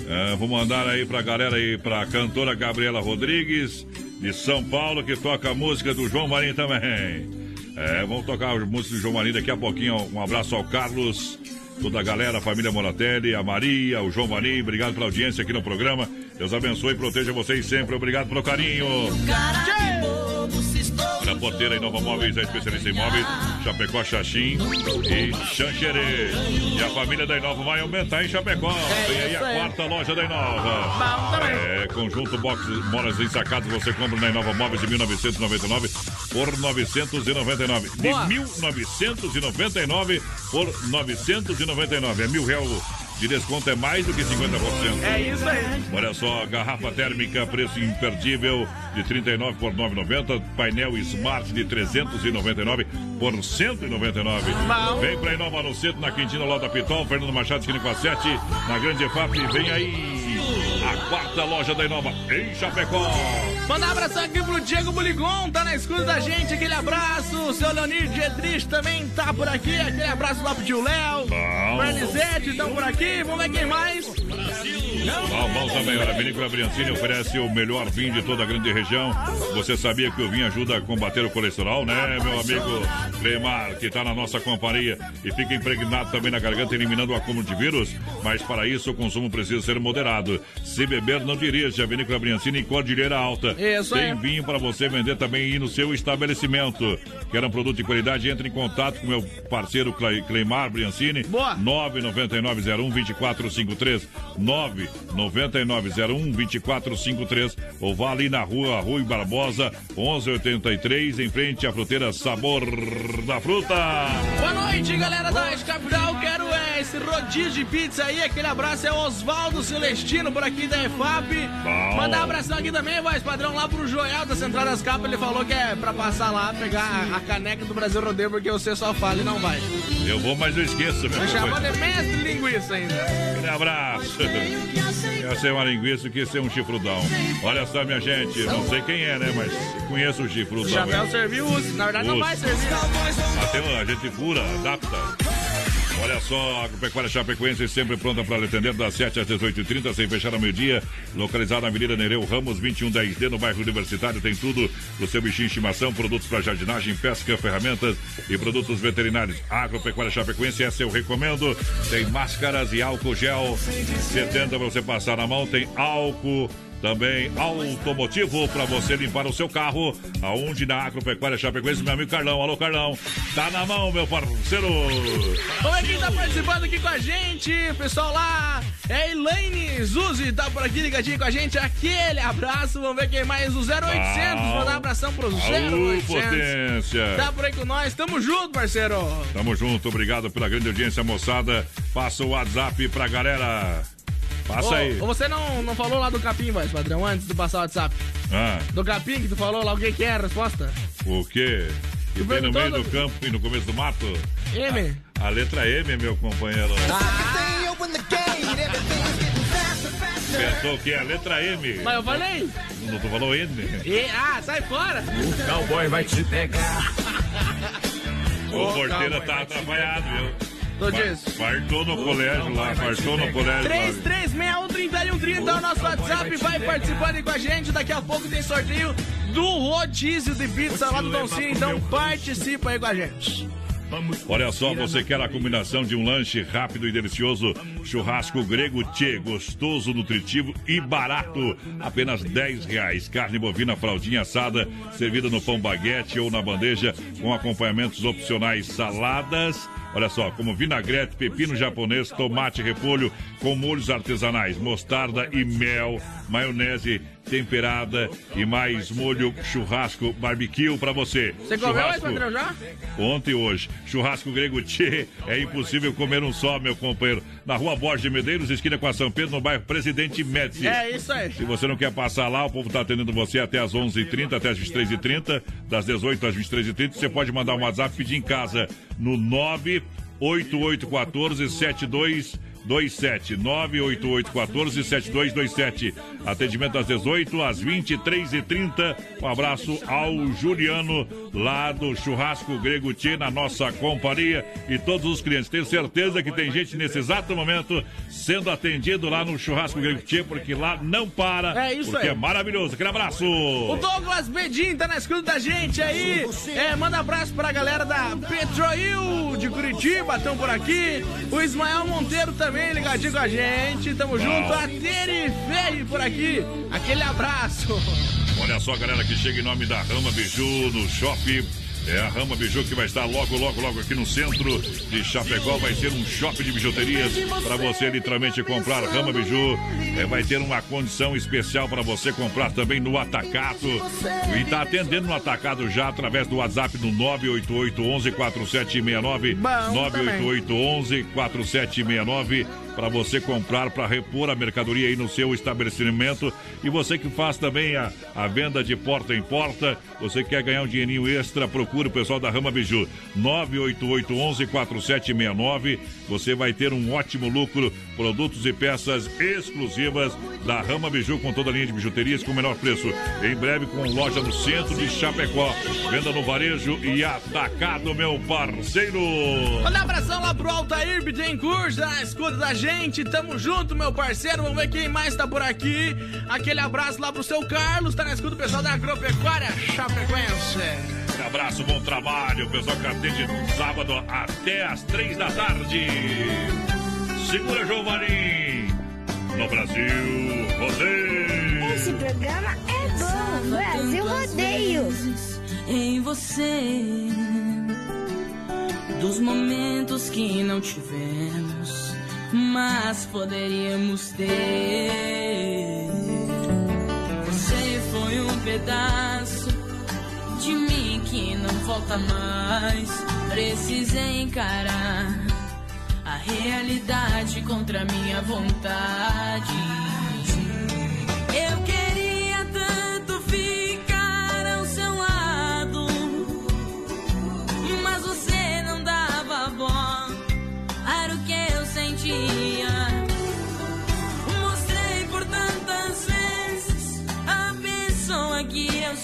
É, vou mandar aí pra galera aí, pra cantora Gabriela Rodrigues, de São Paulo, que toca a música do João Marinho também. É, vamos tocar a música do João Marinho daqui a pouquinho. Um abraço ao Carlos, toda a galera, a família Moratelli, a Maria, o João Marinho. Obrigado pela audiência aqui no programa. Deus abençoe e proteja vocês sempre. Obrigado pelo carinho. Cara de bobo se estoura. Na porteira Inova Móveis, a especialista em móveis, Chapecó, Xaxim e Xanxerê. E a família da Inova vai aumentar em Chapecó. Vem aí a quarta loja da Inova. É, conjunto box molas ensacadas, você compra na Inova Móveis de 1999 por 999. De Boa. 1999 por 999. É mil reais de desconto, é mais do que 50%. É isso aí. Olha só, garrafa térmica, preço imperdível de 39 por 9,90. Painel Smart de 399 por 199. Bom. Vem pra Inova no centro, na Quintina, lá da Pitol, Fernando Machado, esquina com a 7, na Grande EFAP. Vem aí a quarta loja da Inova em Chapecó. Manda um abração aqui pro Diego Buligon, tá na escuta da gente, aquele abraço. O seu Leonir Dietrich também tá por aqui, aquele abraço lá pro tio Léo. Bernizete estão por aqui, vamos ver quem mais. Bom, bom também, olha, a Vinícola Briancini oferece o melhor vinho de toda a grande região. Você sabia que o vinho ajuda a combater o colesterol, né, meu amigo Clemar, que está na nossa companhia e fica impregnado também na garganta, eliminando o acúmulo de vírus? Mas para isso o consumo precisa ser moderado. Se beber, não dirija. Vinícola Briancini em Cordilheira Alta. Isso Tem aí. vinho para você vender também aí no seu estabelecimento. Quer um produto de qualidade? Entre em contato com meu parceiro Cle- Cleimar Briancini. Boa. 99901-2453. 99901-2453. Ou vá ali na rua Rui Barbosa, 1183, em frente à fruteira Sabor da Fruta. Boa noite, galera da Capital. Quero é, esse rodízio de pizza aí. Aquele abraço é Oswaldo Celestino por aqui da EFAP. Bom. Mandar um abração aqui também, voz padrão, lá pro Joel da Central das Capas. Ele falou que é pra passar lá, pegar a, a caneca do Brasil Rodeio, porque você só fala e não vai. Eu vou, mas eu esqueço. meu Me chamando de mestre linguiça ainda. Aquele abraço. Essa é uma linguiça que esse é um chifrudão. Olha só, minha gente, não sei quem é, né? Mas conheço o O chifrudão. Chapéu hein? serviu. Na verdade, não Uso. vai servir. Até a gente fura, adapta. Olha só, a Agropecuária Chapecoense sempre pronta para atender das 7 às 18h30, sem fechar ao meio-dia. Localizada na Avenida Nereu Ramos, 2110D, no bairro Universitário. Tem tudo do seu bichinho estimação, produtos para jardinagem, pesca, ferramentas e produtos veterinários. Agropecuária Chapecoense, essa eu recomendo. Tem máscaras e álcool gel 70 para você passar na mão. Tem álcool. Também automotivo para você limpar o seu carro. Aonde na Agropecuária Chapecoense, meu amigo Carlão. Alô, Carlão. Tá na mão, meu parceiro. Vamos ver quem tá participando aqui com a gente. Pessoal lá é Elaine Zuzi, tá por aqui ligadinho com a gente. Aquele abraço. Vamos ver quem mais. O 0800. Au. Mandar um abração pro Alô, 0800. potência. Tá por aí com nós. Tamo junto, parceiro. Tamo junto, obrigado pela grande audiência, moçada. Passa o WhatsApp pra galera. Passa Ô, aí. você não, não falou lá do capim, voz padrão, antes de passar o WhatsApp? Ah, Do capim que tu falou lá, o que que é a resposta? o quê? Que tem no meio do do- campo e no começo do mato? M. A letra M, meu companheiro. Pensou que é a letra M. Mas eu falei. Não tu falou N? E, ah, sai fora. O cowboy vai te pegar. O Ô, porteiro tá atrapalhado, viu? Fartou no colégio lá, fartou no colégio lá. 33613130 é o nosso WhatsApp. Vai participando aí com a gente. Daqui a pouco tem sorteio do rodízio de pizza lá do Doncinho. Então participa aí com a gente. Olha só, você quer a combinação de um lanche rápido e delicioso, churrasco grego tchê, gostoso, nutritivo e barato. Apenas 10 reais. Carne bovina fraldinha assada, servida no pão baguete ou na bandeja, com acompanhamentos opcionais, saladas. Olha só, como vinagrete, pepino japonês, tomate, repolho, com molhos artesanais, mostarda e mel, maionese temperada e mais molho churrasco barbecue para você. Você comeu aí, Churrasco- padrão, já? Ontem e hoje. Churrasco grego Tchê. É impossível comer um só, meu companheiro. Na rua Borges de Medeiros, esquina com a São Pedro, no bairro Presidente Médici. É isso aí. Se você não quer passar lá, o povo está atendendo você até as 11h30, até as 23h30, das 18 às 23h30. Você pode mandar um WhatsApp pedir em casa no 98814 7227 98814 7227 Atendimento às 18 às 23h30. Um abraço ao Juliano, lá do Churrasco Grego Tchê, na nossa companhia e todos os clientes. Tenho certeza que tem gente nesse exato momento sendo atendido lá no Churrasco Grego Tchê, porque lá não para. É isso porque aí. é maravilhoso. Aquele abraço. O Douglas Bedin tá na escuta da gente aí. É, manda abraço pra galera da Petroil de Curitiba, estão por aqui. O Ismael Monteiro também ligadinho com a gente. Tamo junto. A Tere Ferri por aqui. Aquele abraço. Olha só, galera, que chega em nome da Rama Biju no shopping. É a Rama Biju que vai estar logo, logo, logo aqui no centro de Chapecó. Vai ser um shopping de bijuterias para você literalmente comprar Rama Biju. É, vai ter uma condição especial para você comprar também no Atacado. E está atendendo no Atacado já através do WhatsApp no 988 11 4769. 988 11 4769 para você comprar, para repor a mercadoria aí no seu estabelecimento. E você que faz também a, a venda de porta em porta, você quer ganhar um dinheirinho extra, procure o pessoal da Rama Biju. 988 11 4769. Você vai ter um ótimo lucro. Produtos e peças exclusivas da Rama Biju com toda a linha de bijuterias com o menor preço. Em breve com loja no centro de Chapecó. Venda no varejo e atacado, meu parceiro. Manda abração lá pro Altair Bittencourt, na escuta da gente. Tamo junto, meu parceiro. Vamos ver quem mais tá por aqui. Aquele abraço lá pro seu Carlos, tá na escuta o pessoal da Agropecuária Chapecoense. Um abraço, bom trabalho. O pessoal que atende sábado até às três da tarde. Segura, João Marim. No Brasil, rodeio. Esse programa é bom. Brasil Rodeio. Em você, dos momentos que não tivemos, mas poderíamos ter. Você foi um pedaço de mim que não volta mais. Precisei encarar a realidade contra minha vontade.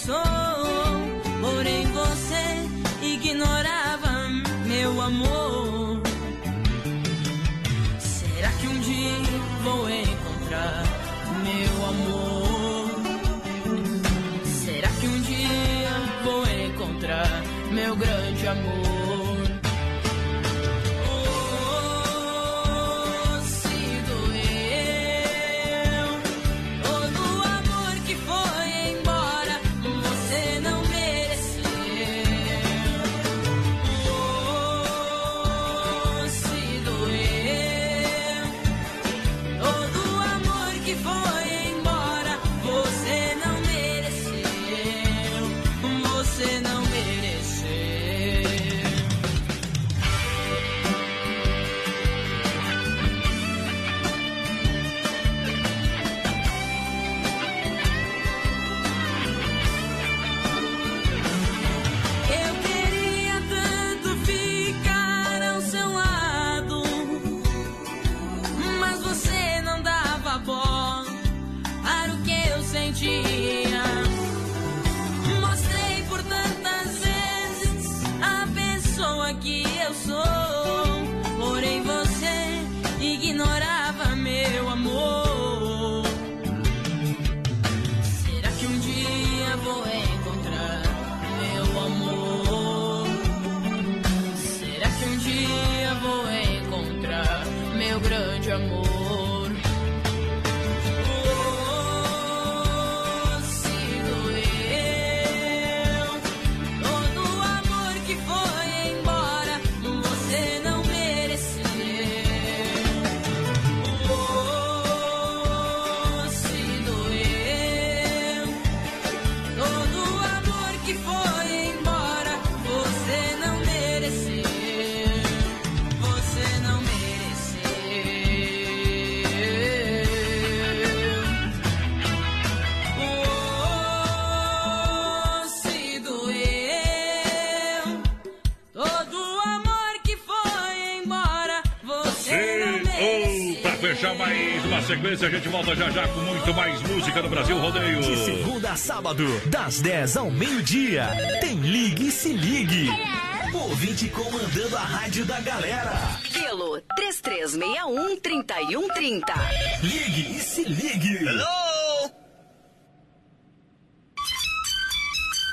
Sou, porém você ignorava meu amor. Será que um dia vou encontrar meu amor? Será que um dia vou encontrar meu grande amor? Sequência, a gente volta já já com muito mais música no Brasil Rodeio. De segunda a sábado, das 10 ao meio-dia, tem Ligue e Se Ligue. Ouvinte comandando a rádio da galera. Pelo 3361 3130. Ligue e Se Ligue. Hello!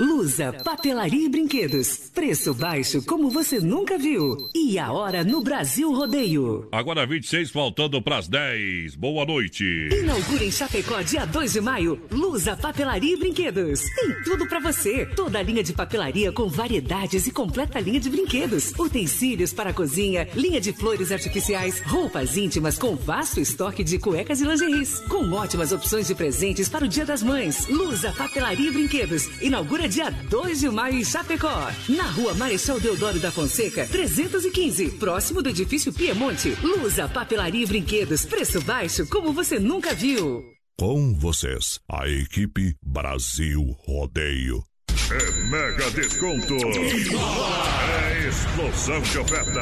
Lusa, papelaria e brinquedos. Preço baixo como você nunca viu. E a hora no Brasil Rodeio. Agora 26, faltando pras 10. Boa noite. Inaugura em Chapecó dia 2 de maio. Lusa, papelaria e brinquedos. Tem tudo pra você. Toda a linha de papelaria com variedades e completa linha de brinquedos. Utensílios para a cozinha, linha de flores artificiais, roupas íntimas com vasto estoque de cuecas e lingeries. Com ótimas opções de presentes para o Dia das Mães. Lusa, papelaria e brinquedos. Inaugura dia 2 de maio em Chapecó. Na rua Marechal Deodoro da Fonseca, 315. Próximo do edifício Piemonte. Lusa, papelaria e brinquedos. Preço baixo como você nunca viu. Com vocês, a equipe Brasil Rodeio. É mega desconto. É explosão de oferta.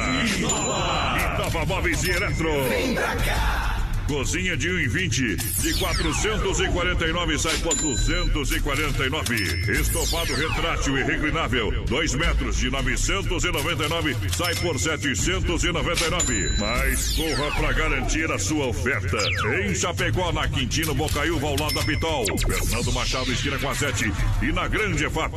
Inova Móveis e Eletro. Vem pra cá. Cozinha de 1,20 de 449 sai por 249. Estofado retrátil e reclinável, 2 metros de 999 sai por 799. Mas corra para garantir a sua oferta. Em Chapecó, na Quintino Bocaiúva, ao lado da Pitol. Fernando Machado, esquina com a 7 e na Grande EFAP.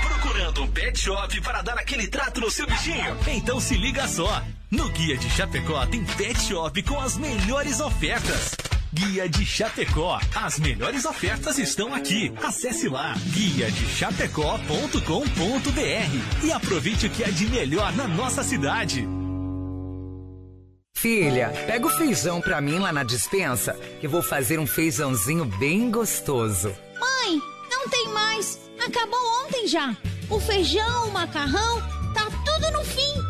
Procurando um pet shop para dar aquele trato no seu bichinho? Então se liga só. No Guia de Chapecó tem pet shop com as melhores ofertas. Guia de Chapecó. As melhores ofertas estão aqui. Acesse lá guia de chapecó.com.br e aproveite o que é de melhor na nossa cidade. Filha, pega o feijão pra mim lá na dispensa, que vou fazer um feijãozinho bem gostoso. Mãe, não tem mais. Acabou ontem já. O feijão, o macarrão,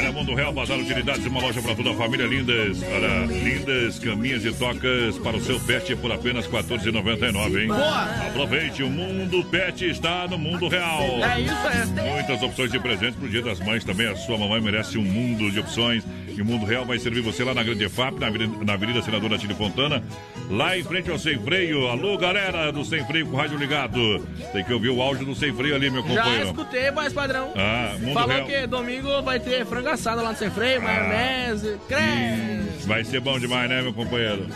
Ready? Mundo Real, Bazar Utilidades, uma loja para toda a família. Lindas, olha, lindas caminhas e tocas para o seu pet por apenas R$ 14,99, hein? Boa! Aproveite, o Mundo Pet está no Mundo Real. É isso, é. Muitas opções de presentes pro Dia das Mães também. A sua mamãe merece um mundo de opções. E o Mundo Real vai servir você lá na Grande FAP, na Avenida, na Avenida Senadora Tino Fontana, lá em frente ao Sem Freio. Alô, galera do Sem Freio com o rádio ligado. Tem que ouvir o áudio do Sem Freio ali, meu Já companheiro. escutei, mais padrão. Ah, Mundo Falou Real. que domingo vai ter frango assado lá no Sem Freio, maionese, creme. Vai ser bom demais, né, meu companheiro?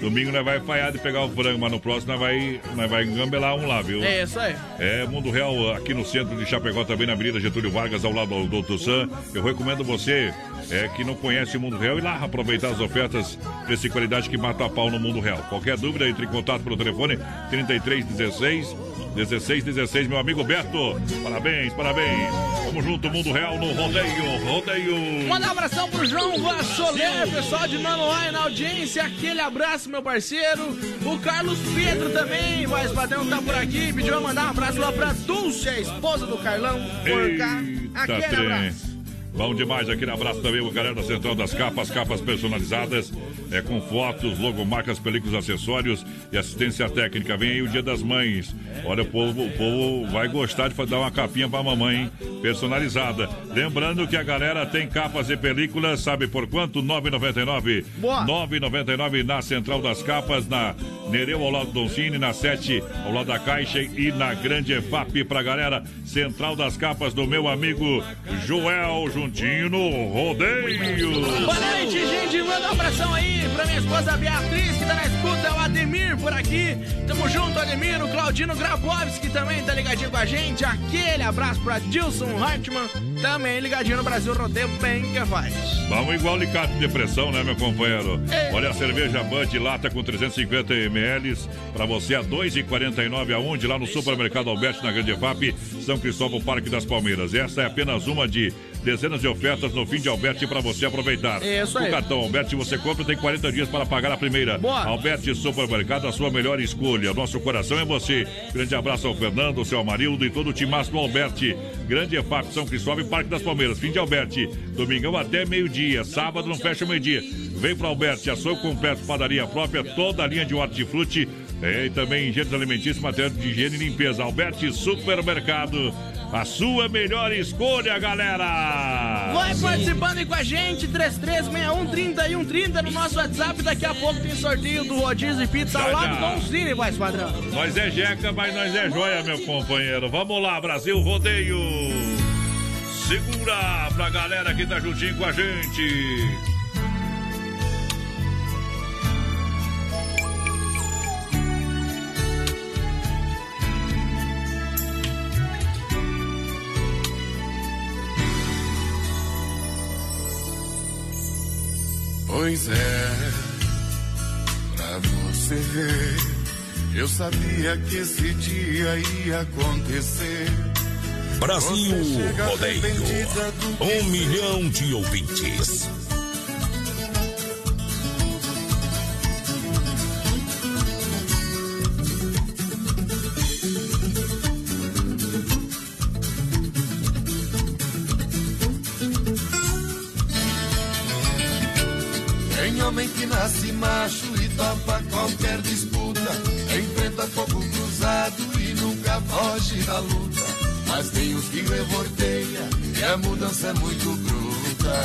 Domingo nós vai falhar de pegar o frango, mas no próximo nós vai, nós vai engambelar um lá, viu? É isso aí. É, Mundo Real aqui no centro de Chapecó, também na Avenida Getúlio Vargas, ao lado do Doutor Sam. Eu recomendo você é, que não conhece o Mundo Real ir lá aproveitar as ofertas preço e qualidade que mata a pau no Mundo Real. Qualquer dúvida, entre em contato pelo telefone 3316 1616, meu amigo Beto. Parabéns, parabéns. Vamos junto, Mundo Real no rodeio, rodeio. Manda um abração pro João Vassoler, pessoal de Manoai na audiência. Aquele abraço, meu parceiro. O Carlos Pedro também, voz padrão, tá por aqui. Pediu pra mandar um abraço lá pra Dulce, a esposa do Carlão. Por cá. Aquele abraço. Bom demais, aquele abraço também, o galera da Central das Capas, capas personalizadas, é com fotos, logomarcas, películas, acessórios e assistência técnica. Vem aí o Dia das Mães. Olha, o povo, o povo vai gostar de dar uma capinha pra mamãe, hein? Personalizada. Lembrando que a galera tem capas e películas, sabe por quanto? 9,99. Boa. 9,99 na Central das Capas, na Nereu ao lado do Doncini, na 7 ao lado da Caixa e na Grande EFAP pra galera. Central das Capas do meu amigo Joel. Juntinho no rodeio. Boa noite, gente. Manda um abração aí pra minha esposa Beatriz, que tá na escuta. É o Ademir por aqui. Tamo junto, Ademir. O Claudino Grabowski também tá ligadinho com a gente. Aquele abraço pra Dilson Hartmann, também ligadinho no Brasil Rodeio, bem que faz. Vamos igual alicate de pressão, né, meu companheiro? Ei. Olha a cerveja Bud lata com 350 ml para você a 2,49 aonde lá no supermercado Alberti na Grande FAP, São Cristóvão, Parque das Palmeiras. Essa é apenas uma de dezenas de ofertas no fim de Alberti para você aproveitar. Isso aí. O cartão Alberti você compra tem 40 dias para pagar a primeira. Boa. Alberti Supermercado, a sua melhor escolha. Nosso coração é você. Grande abraço ao Fernando, ao seu Amarildo e todo o timaço do Alberti. Grande EFAP São Cristóvão e Parque das Palmeiras. Fim de Alberti. Domingão até meio-dia. Sábado não fecha meio-dia. Vem para Alberti, açougue completo, padaria própria, toda a linha de hortifruti. É, e também engenhos alimentícios, material de higiene e limpeza. Alberti Supermercado. A sua melhor escolha, galera! Vai participando aí com a gente, 3361-3130 no nosso WhatsApp. Daqui a pouco tem sorteio do Rodízio e Pizza Já, lá já. do Dom Cine, voz padrão. Nós é jeca, mas nós é joia, meu companheiro. Vamos lá, Brasil Rodeio. Segura pra galera que tá juntinho com a gente. Pois é, pra você ver, eu sabia que esse dia ia acontecer. Brasil Rodeio. Um milhão de ouvintes. Topa qualquer disputa. Enfrenta fogo cruzado e nunca foge da luta. Mas tem os que revolteia e a mudança é muito bruta.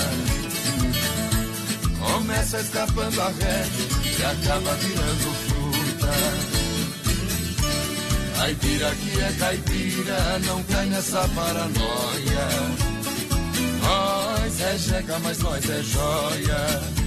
Começa escapando a ré e acaba virando fruta. Caipira que é caipira, não cai nessa paranoia. Nós é jeca, mas nós é joia.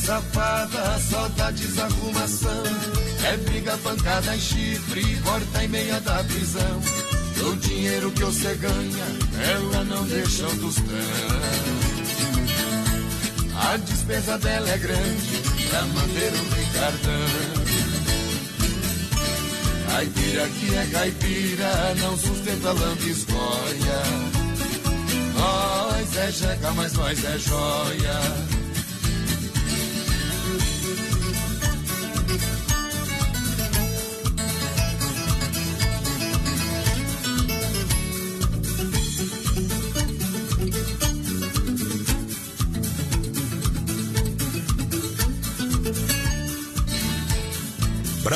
Safada, dá desarrumação. É briga, pancada e chifre, corta em meia da prisão. O dinheiro que você ganha, ela não deixa um tostão. A despesa dela é grande, pra manter o ricardão. Caipira que é caipira, não sustenta lambisgoia. Nós é jeca, mas nós é joia.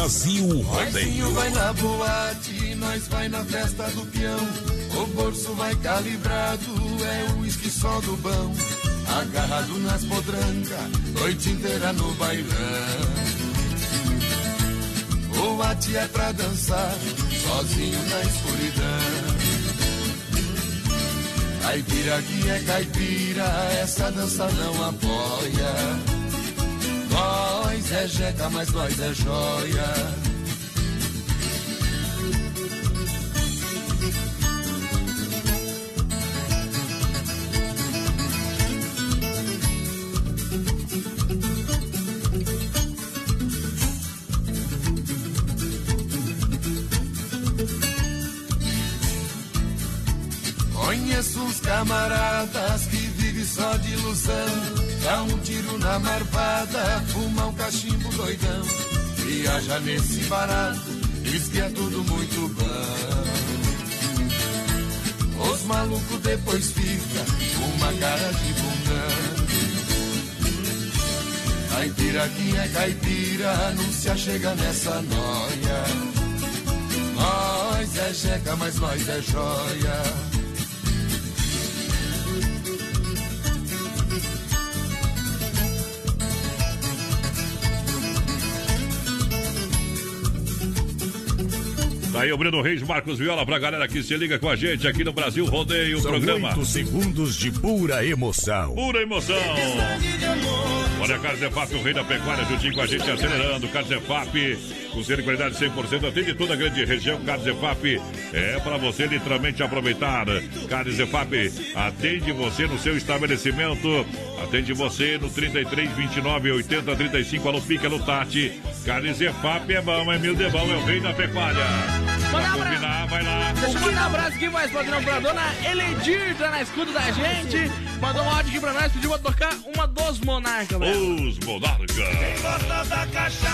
Brasil Rodeio. vai na boate, nós vai na festa do peão. O bolso vai calibrado, é o uísque só do bom. Agarrado nas podrancas, noite inteira no bailão. O ate é pra dançar, sozinho na escuridão. Caipira que é caipira, essa dança não apoia. Nós é jeca, mas nós é joia. Conheço uns camaradas que vivem só de ilusão. Dá um tiro na marvada, fuma um cachimbo doidão. Viaja nesse barato, diz que é tudo muito bom. Os malucos depois fica uma cara de bundão. Caipira que é caipira, não se nessa noia. nós é jeca, mas nós é joia. Aí o Breno Reis, Marcos Viola, pra galera que se liga com a gente aqui no Brasil Rodeio, o programa. oito segundos de pura emoção. Pura emoção. Olha, Carlos EFAP, o rei da pecuária, juntinho com a gente, acelerando. Carlos EFAP, com ser de qualidade 100%, atende toda a grande região. Carlos EFAP é para você literalmente aproveitar. Carlos EFAP atende você no seu estabelecimento. Atende você no 33 29 80 35. Alô, Pica, alô, Tati. Carlos EFAP é bom, é mil de bom, é o rei da pecuária. Pra Manda um abraço. combinar, vai lá. Deixa eu mandar um abraço aqui mais padrão pra dona Eledir, tá na escuta da gente. Mandou um áudio aqui pra nós, pediu pra tocar uma dos monarcas, velho. Os Monarcas.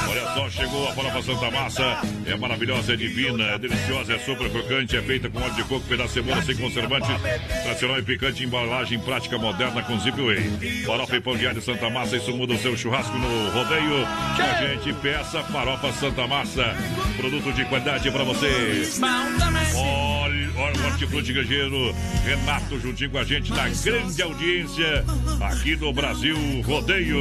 Olha só, chegou a farofa Santa Massa. É maravilhosa, é divina, é deliciosa, é super crocante, é feita com óleo de coco, pedaço de cebola sem conservantes. Tradicional e picante, embalagem prática moderna com Zip Way. Farofa e pão de alho Santa Massa, isso muda o seu churrasco no rodeio. Com a gente, peça farofa Santa Massa. Produto de qualidade pra você. Olha, olha o Hortifruti Grangeiro, Renato juntinho com a gente na grande audiência aqui no Brasil Rodeio.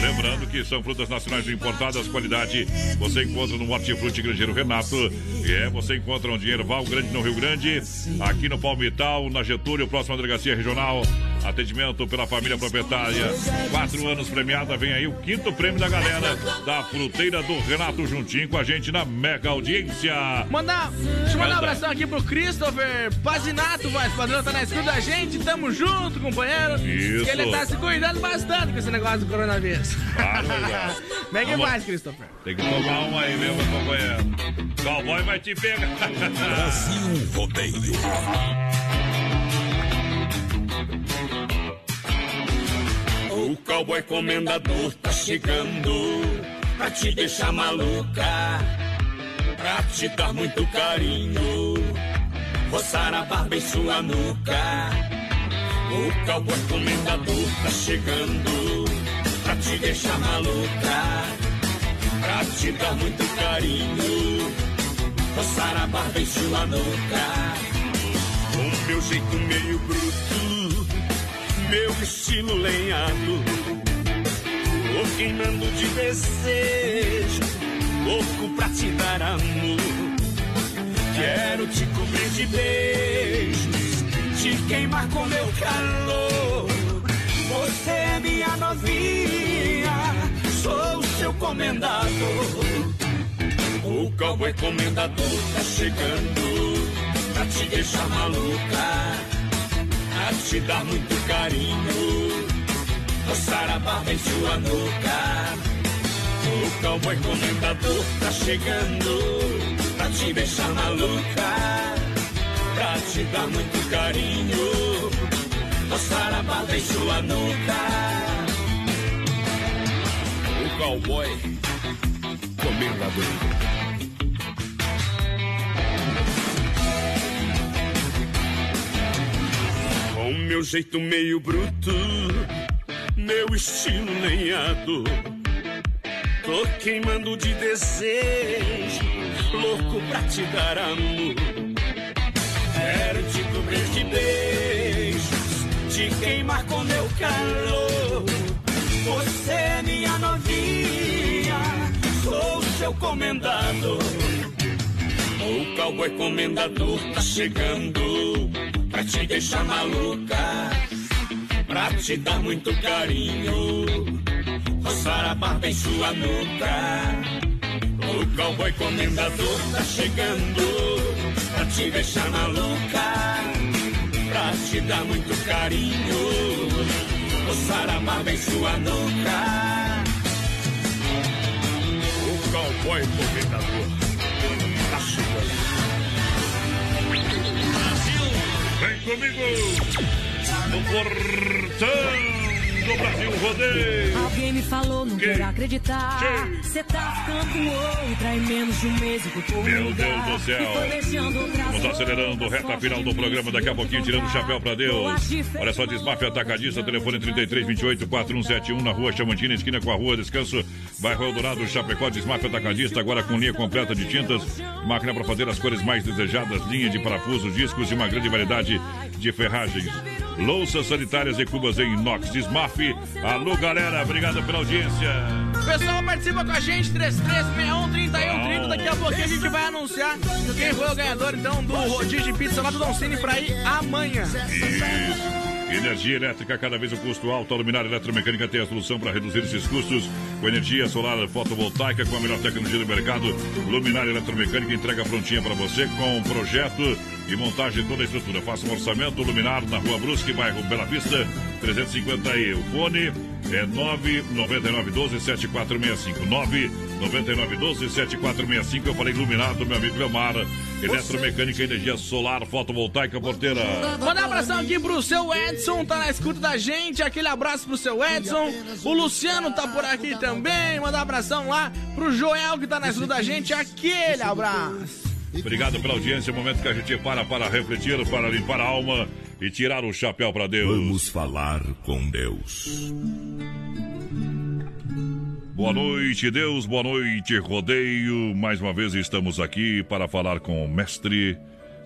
Lembrando que são frutas nacionais importadas, qualidade você encontra no Hortifruti Grangeiro Renato. E é, você encontra um dinheiro Val Grande no Rio Grande, aqui no Palmital, na Getúlio, próxima delegacia regional. Atendimento pela família proprietária. Quatro anos premiada, vem aí o quinto prêmio da galera da fruteira do Renato juntinho com a gente na mega audiência. Mandar, deixa eu mandar um abração aqui pro Christopher Pazinato, voz padrão, tá na escuta da gente. Tamo junto, companheiro. Isso. Que ele tá se cuidando bastante com esse negócio do coronavírus. Claro, legal. Como é que faz, Christopher? Tem que tomar uma aí, meu companheiro. Cowboy vai te pegar. Brasil Rodeio. O cowboy comendador tá chegando pra te deixar maluca, pra te dar muito carinho, roçar a barba em sua nuca. O cowboy comendador tá chegando pra te deixar maluca, pra te dar muito carinho, roçar a barba em sua nuca. O meu jeito meio bruto meu estilo lenhado. Tô queimando de desejo, louco pra te dar amor. Quero te cobrir de beijos, te queimar com meu calor. Você é minha novinha, sou o seu comendador. O cowboy comendador tá chegando pra te deixar maluca a te dar muito carinho, roçar a barba em sua nuca. O cowboy comendador tá chegando pra te deixar maluca, pra te dar muito carinho, roçar a barba em sua nuca. O cowboy comendador. Com meu jeito meio bruto, meu estilo lenhado. Tô queimando de desejo, louco pra te dar amor. Quero te cobrir de beijos, te queimar com meu calor. Você é minha novinha, sou o seu comendador. O cowboy comendador tá chegando te deixar maluca, pra te dar muito carinho, roçar a barba em sua nuca. O cowboy comendador tá chegando pra te deixar maluca, pra te dar muito carinho, roçar a barba em sua nuca. O cowboy comendador tá chegando. Vem comigo no portão do Brasil Rodeio. Alguém me falou, não quero acreditar. Você tá ficando outra em menos de um mês Meu. Deus do céu. Vamos acelerando, reta final do programa. Daqui a pouquinho, tirando o chapéu pra Deus. Olha só, Desmafia Atacadista, telefone 3328 4171 na rua Chamantina, esquina com a rua Descanso, bairro Eldorado, Chapecó. Desmafia Atacadista, agora com linha completa de tintas, máquina para fazer as cores mais desejadas, linha de parafusos, discos e uma grande variedade de ferragens. Louças sanitárias e cubas em inox. Desmaf. Alô, galera, obrigado pela audiência. Pessoal participa com a gente, 3361 Daqui a pouquinho a gente vai anunciar quem foi o ganhador, então, do rodízio de pizza lá do Don Cine pra ir amanhã. Isso. Energia elétrica, cada vez o custo alto. A Luminária Eletromecânica tem a solução para reduzir esses custos. Com energia solar fotovoltaica, com a melhor tecnologia do mercado. Luminária Eletromecânica entrega prontinha para você com um projeto e montagem de toda a estrutura. Faça um orçamento luminar na Rua Brusque, bairro Bela Vista, 350 aí. O fone é 99912-7465. 99912-7465. Eu falei iluminado, meu amigo Leomar. Eletromecânica, energia solar fotovoltaica, porteira. Manda um abração aqui pro seu Edson, tá na escuta da gente. Aquele abraço pro seu Edson. O Luciano tá por aqui também. Manda um abração lá pro Joel que tá na escuta da gente. Aquele abraço. Obrigado pela audiência. Momento que a gente para para refletir, para limpar a alma e tirar o chapéu para Deus. Vamos falar com Deus. Boa noite, Deus. Boa noite, rodeio. Mais uma vez estamos aqui para falar com o mestre.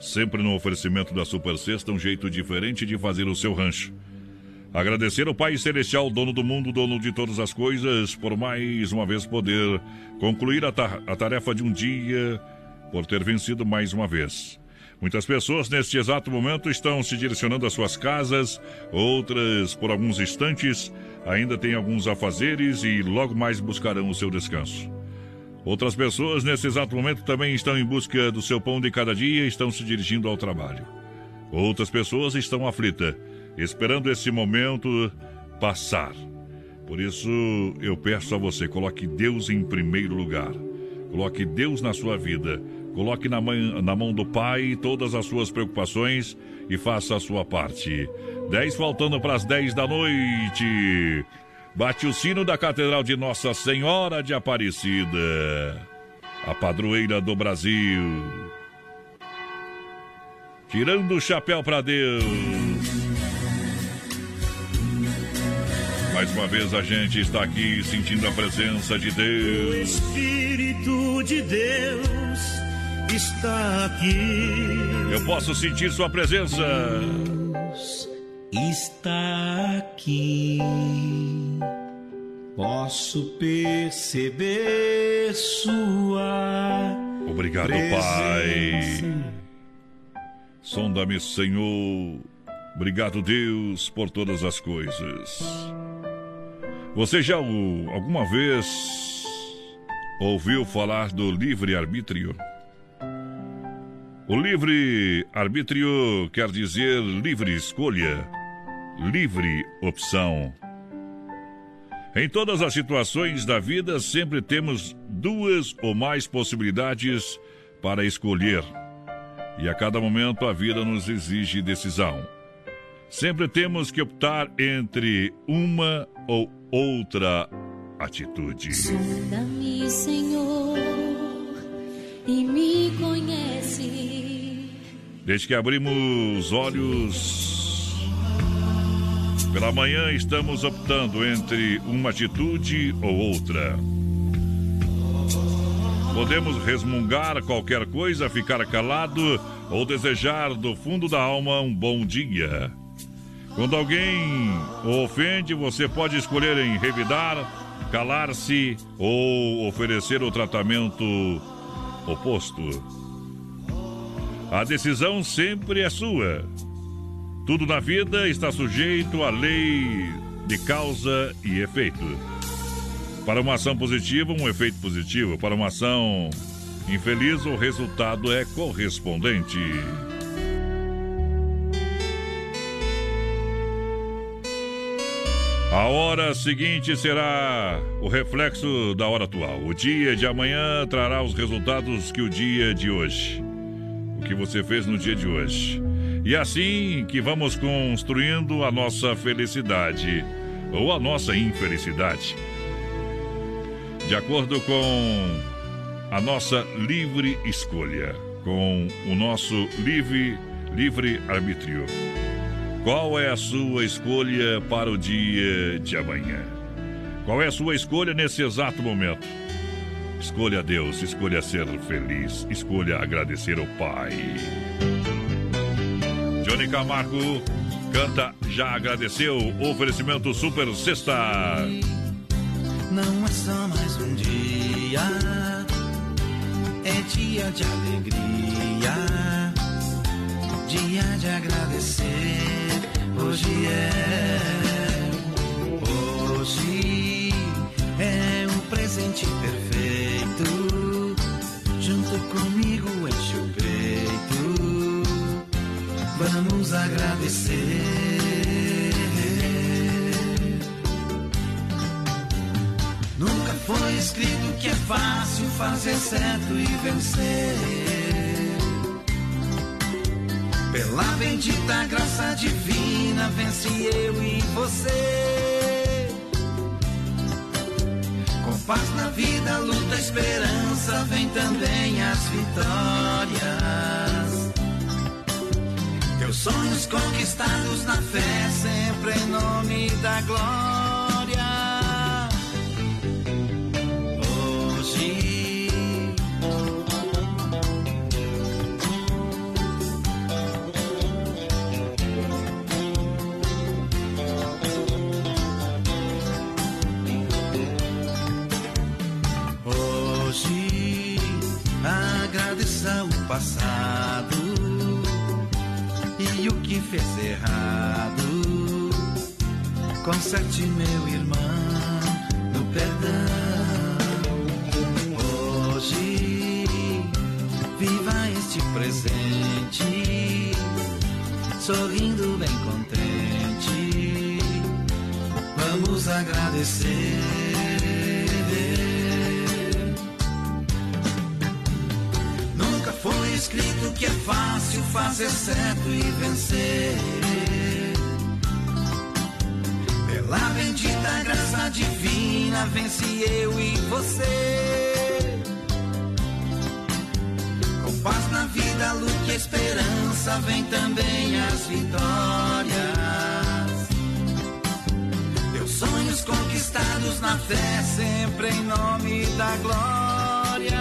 Sempre no oferecimento da Super Sexta, um jeito diferente de fazer o seu rancho. Agradecer ao Pai Celestial, dono do mundo, dono de todas as coisas, por mais uma vez poder concluir a, ta a tarefa de um dia, por ter vencido mais uma vez. Muitas pessoas neste exato momento estão se direcionando às suas casas, outras, por alguns instantes, ainda têm alguns afazeres e logo mais buscarão o seu descanso. Outras pessoas nesse exato momento também estão em busca do seu pão de cada dia e estão se dirigindo ao trabalho. Outras pessoas estão aflitas, esperando esse momento passar. Por isso, eu peço a você, coloque Deus em primeiro lugar. Coloque Deus na sua vida. Coloque na, mãe, na mão do Pai todas as suas preocupações e faça a sua parte. 10 faltando para as 10 da noite. Bate o sino da Catedral de Nossa Senhora de Aparecida, a padroeira do Brasil. Tirando o chapéu para Deus. Mais uma vez a gente está aqui sentindo a presença de Deus. Espírito de Deus está aqui. Eu posso sentir sua presença. Está aqui. Posso perceber sua. Obrigado, Pai. Sonda-me, Senhor. Obrigado, Deus, por todas as coisas. Você já alguma vez ouviu falar do livre-arbítrio? O livre-arbítrio quer dizer livre escolha, livre opção. Em todas as situações da vida, sempre temos duas ou mais possibilidades para escolher. E a cada momento a vida nos exige decisão. Sempre temos que optar entre uma ou outra atitude. Senhor, e me conhece. Desde que abrimos os olhos pela manhã, estamos optando entre uma atitude ou outra. Podemos resmungar qualquer coisa, ficar calado ou desejar do fundo da alma um bom dia. Quando alguém o ofende, você pode escolher em revidar, calar-se ou oferecer o tratamento oposto. A decisão sempre é sua. Tudo na vida está sujeito à lei de causa e efeito. Para uma ação positiva, um efeito positivo. Para uma ação infeliz, o resultado é correspondente. A hora seguinte será o reflexo da hora atual. O dia de amanhã trará os resultados que o dia de hoje. O que você fez no dia de hoje. E assim que vamos construindo a nossa felicidade. ou a nossa infelicidade. De acordo com a nossa livre escolha, com o nosso livre, livre arbítrio. Qual é a sua escolha para o dia de amanhã? Qual é a sua escolha nesse exato momento? Escolha Deus, escolha ser feliz, escolha agradecer ao Pai. Johnny Camargo canta Já Agradeceu, oferecimento Super Sexta. Não é só mais um dia, é dia de alegria, dia de agradecer. Hoje é, hoje é um presente perfeito. Junto comigo enche o peito, vamos agradecer. Nunca foi escrito que é fácil fazer certo e vencer. Pela bendita graça divina, vence eu e você. Com paz na vida, luta, esperança, vem também as vitórias. Teus sonhos conquistados na fé, sempre em nome da glória. Conserte, meu irmão, no perdão. Hoje viva este presente, sorrindo bem contente. Vamos agradecer. Nunca foi escrito que é fácil fazer certo e vencer. Vence eu e você. Com paz na vida, luz e esperança, vem também as vitórias. Teus sonhos conquistados na fé, sempre em nome da glória.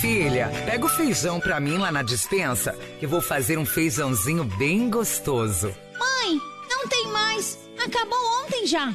Filha, pega o feijão pra mim lá na dispensa, que vou fazer um feijãozinho bem gostoso. Mãe, não tem mais. Acabou ontem já.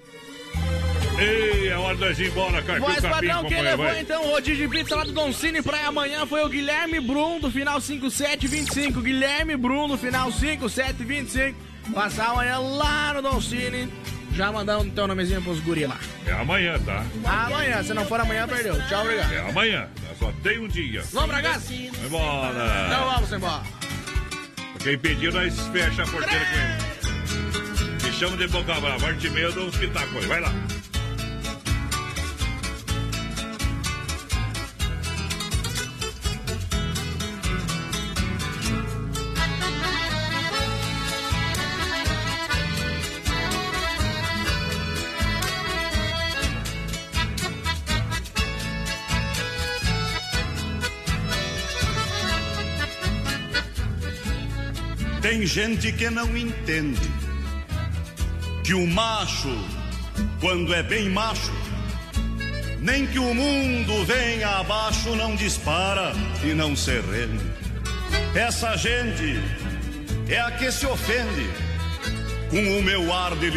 Ei, é hora de nós ir embora, Caipira. Voz padrão, quem levou vai. então o de pizza lá do Don Cine pra amanhã foi o Guilherme Brum, do final 5725. Guilherme Brum, do final 5725. Passar amanhã lá no Don Cine. Já mandando então o nomezinho pros guri lá. É amanhã, tá? Amanhã, se não for amanhã, perdeu. Tchau, obrigado. É amanhã. Só tem um dia. Vamos pra casa? Vai embora. Então vamos embora. Quem pediu, nós fecha a porteira com ele. Me chama de boca brava. Arte medo, um espetáculo. Vai lá. Tem gente que não entende que o macho, quando é bem macho, nem que o mundo venha abaixo, não dispara e não se rende. Essa gente é a que se ofende com o meu ar de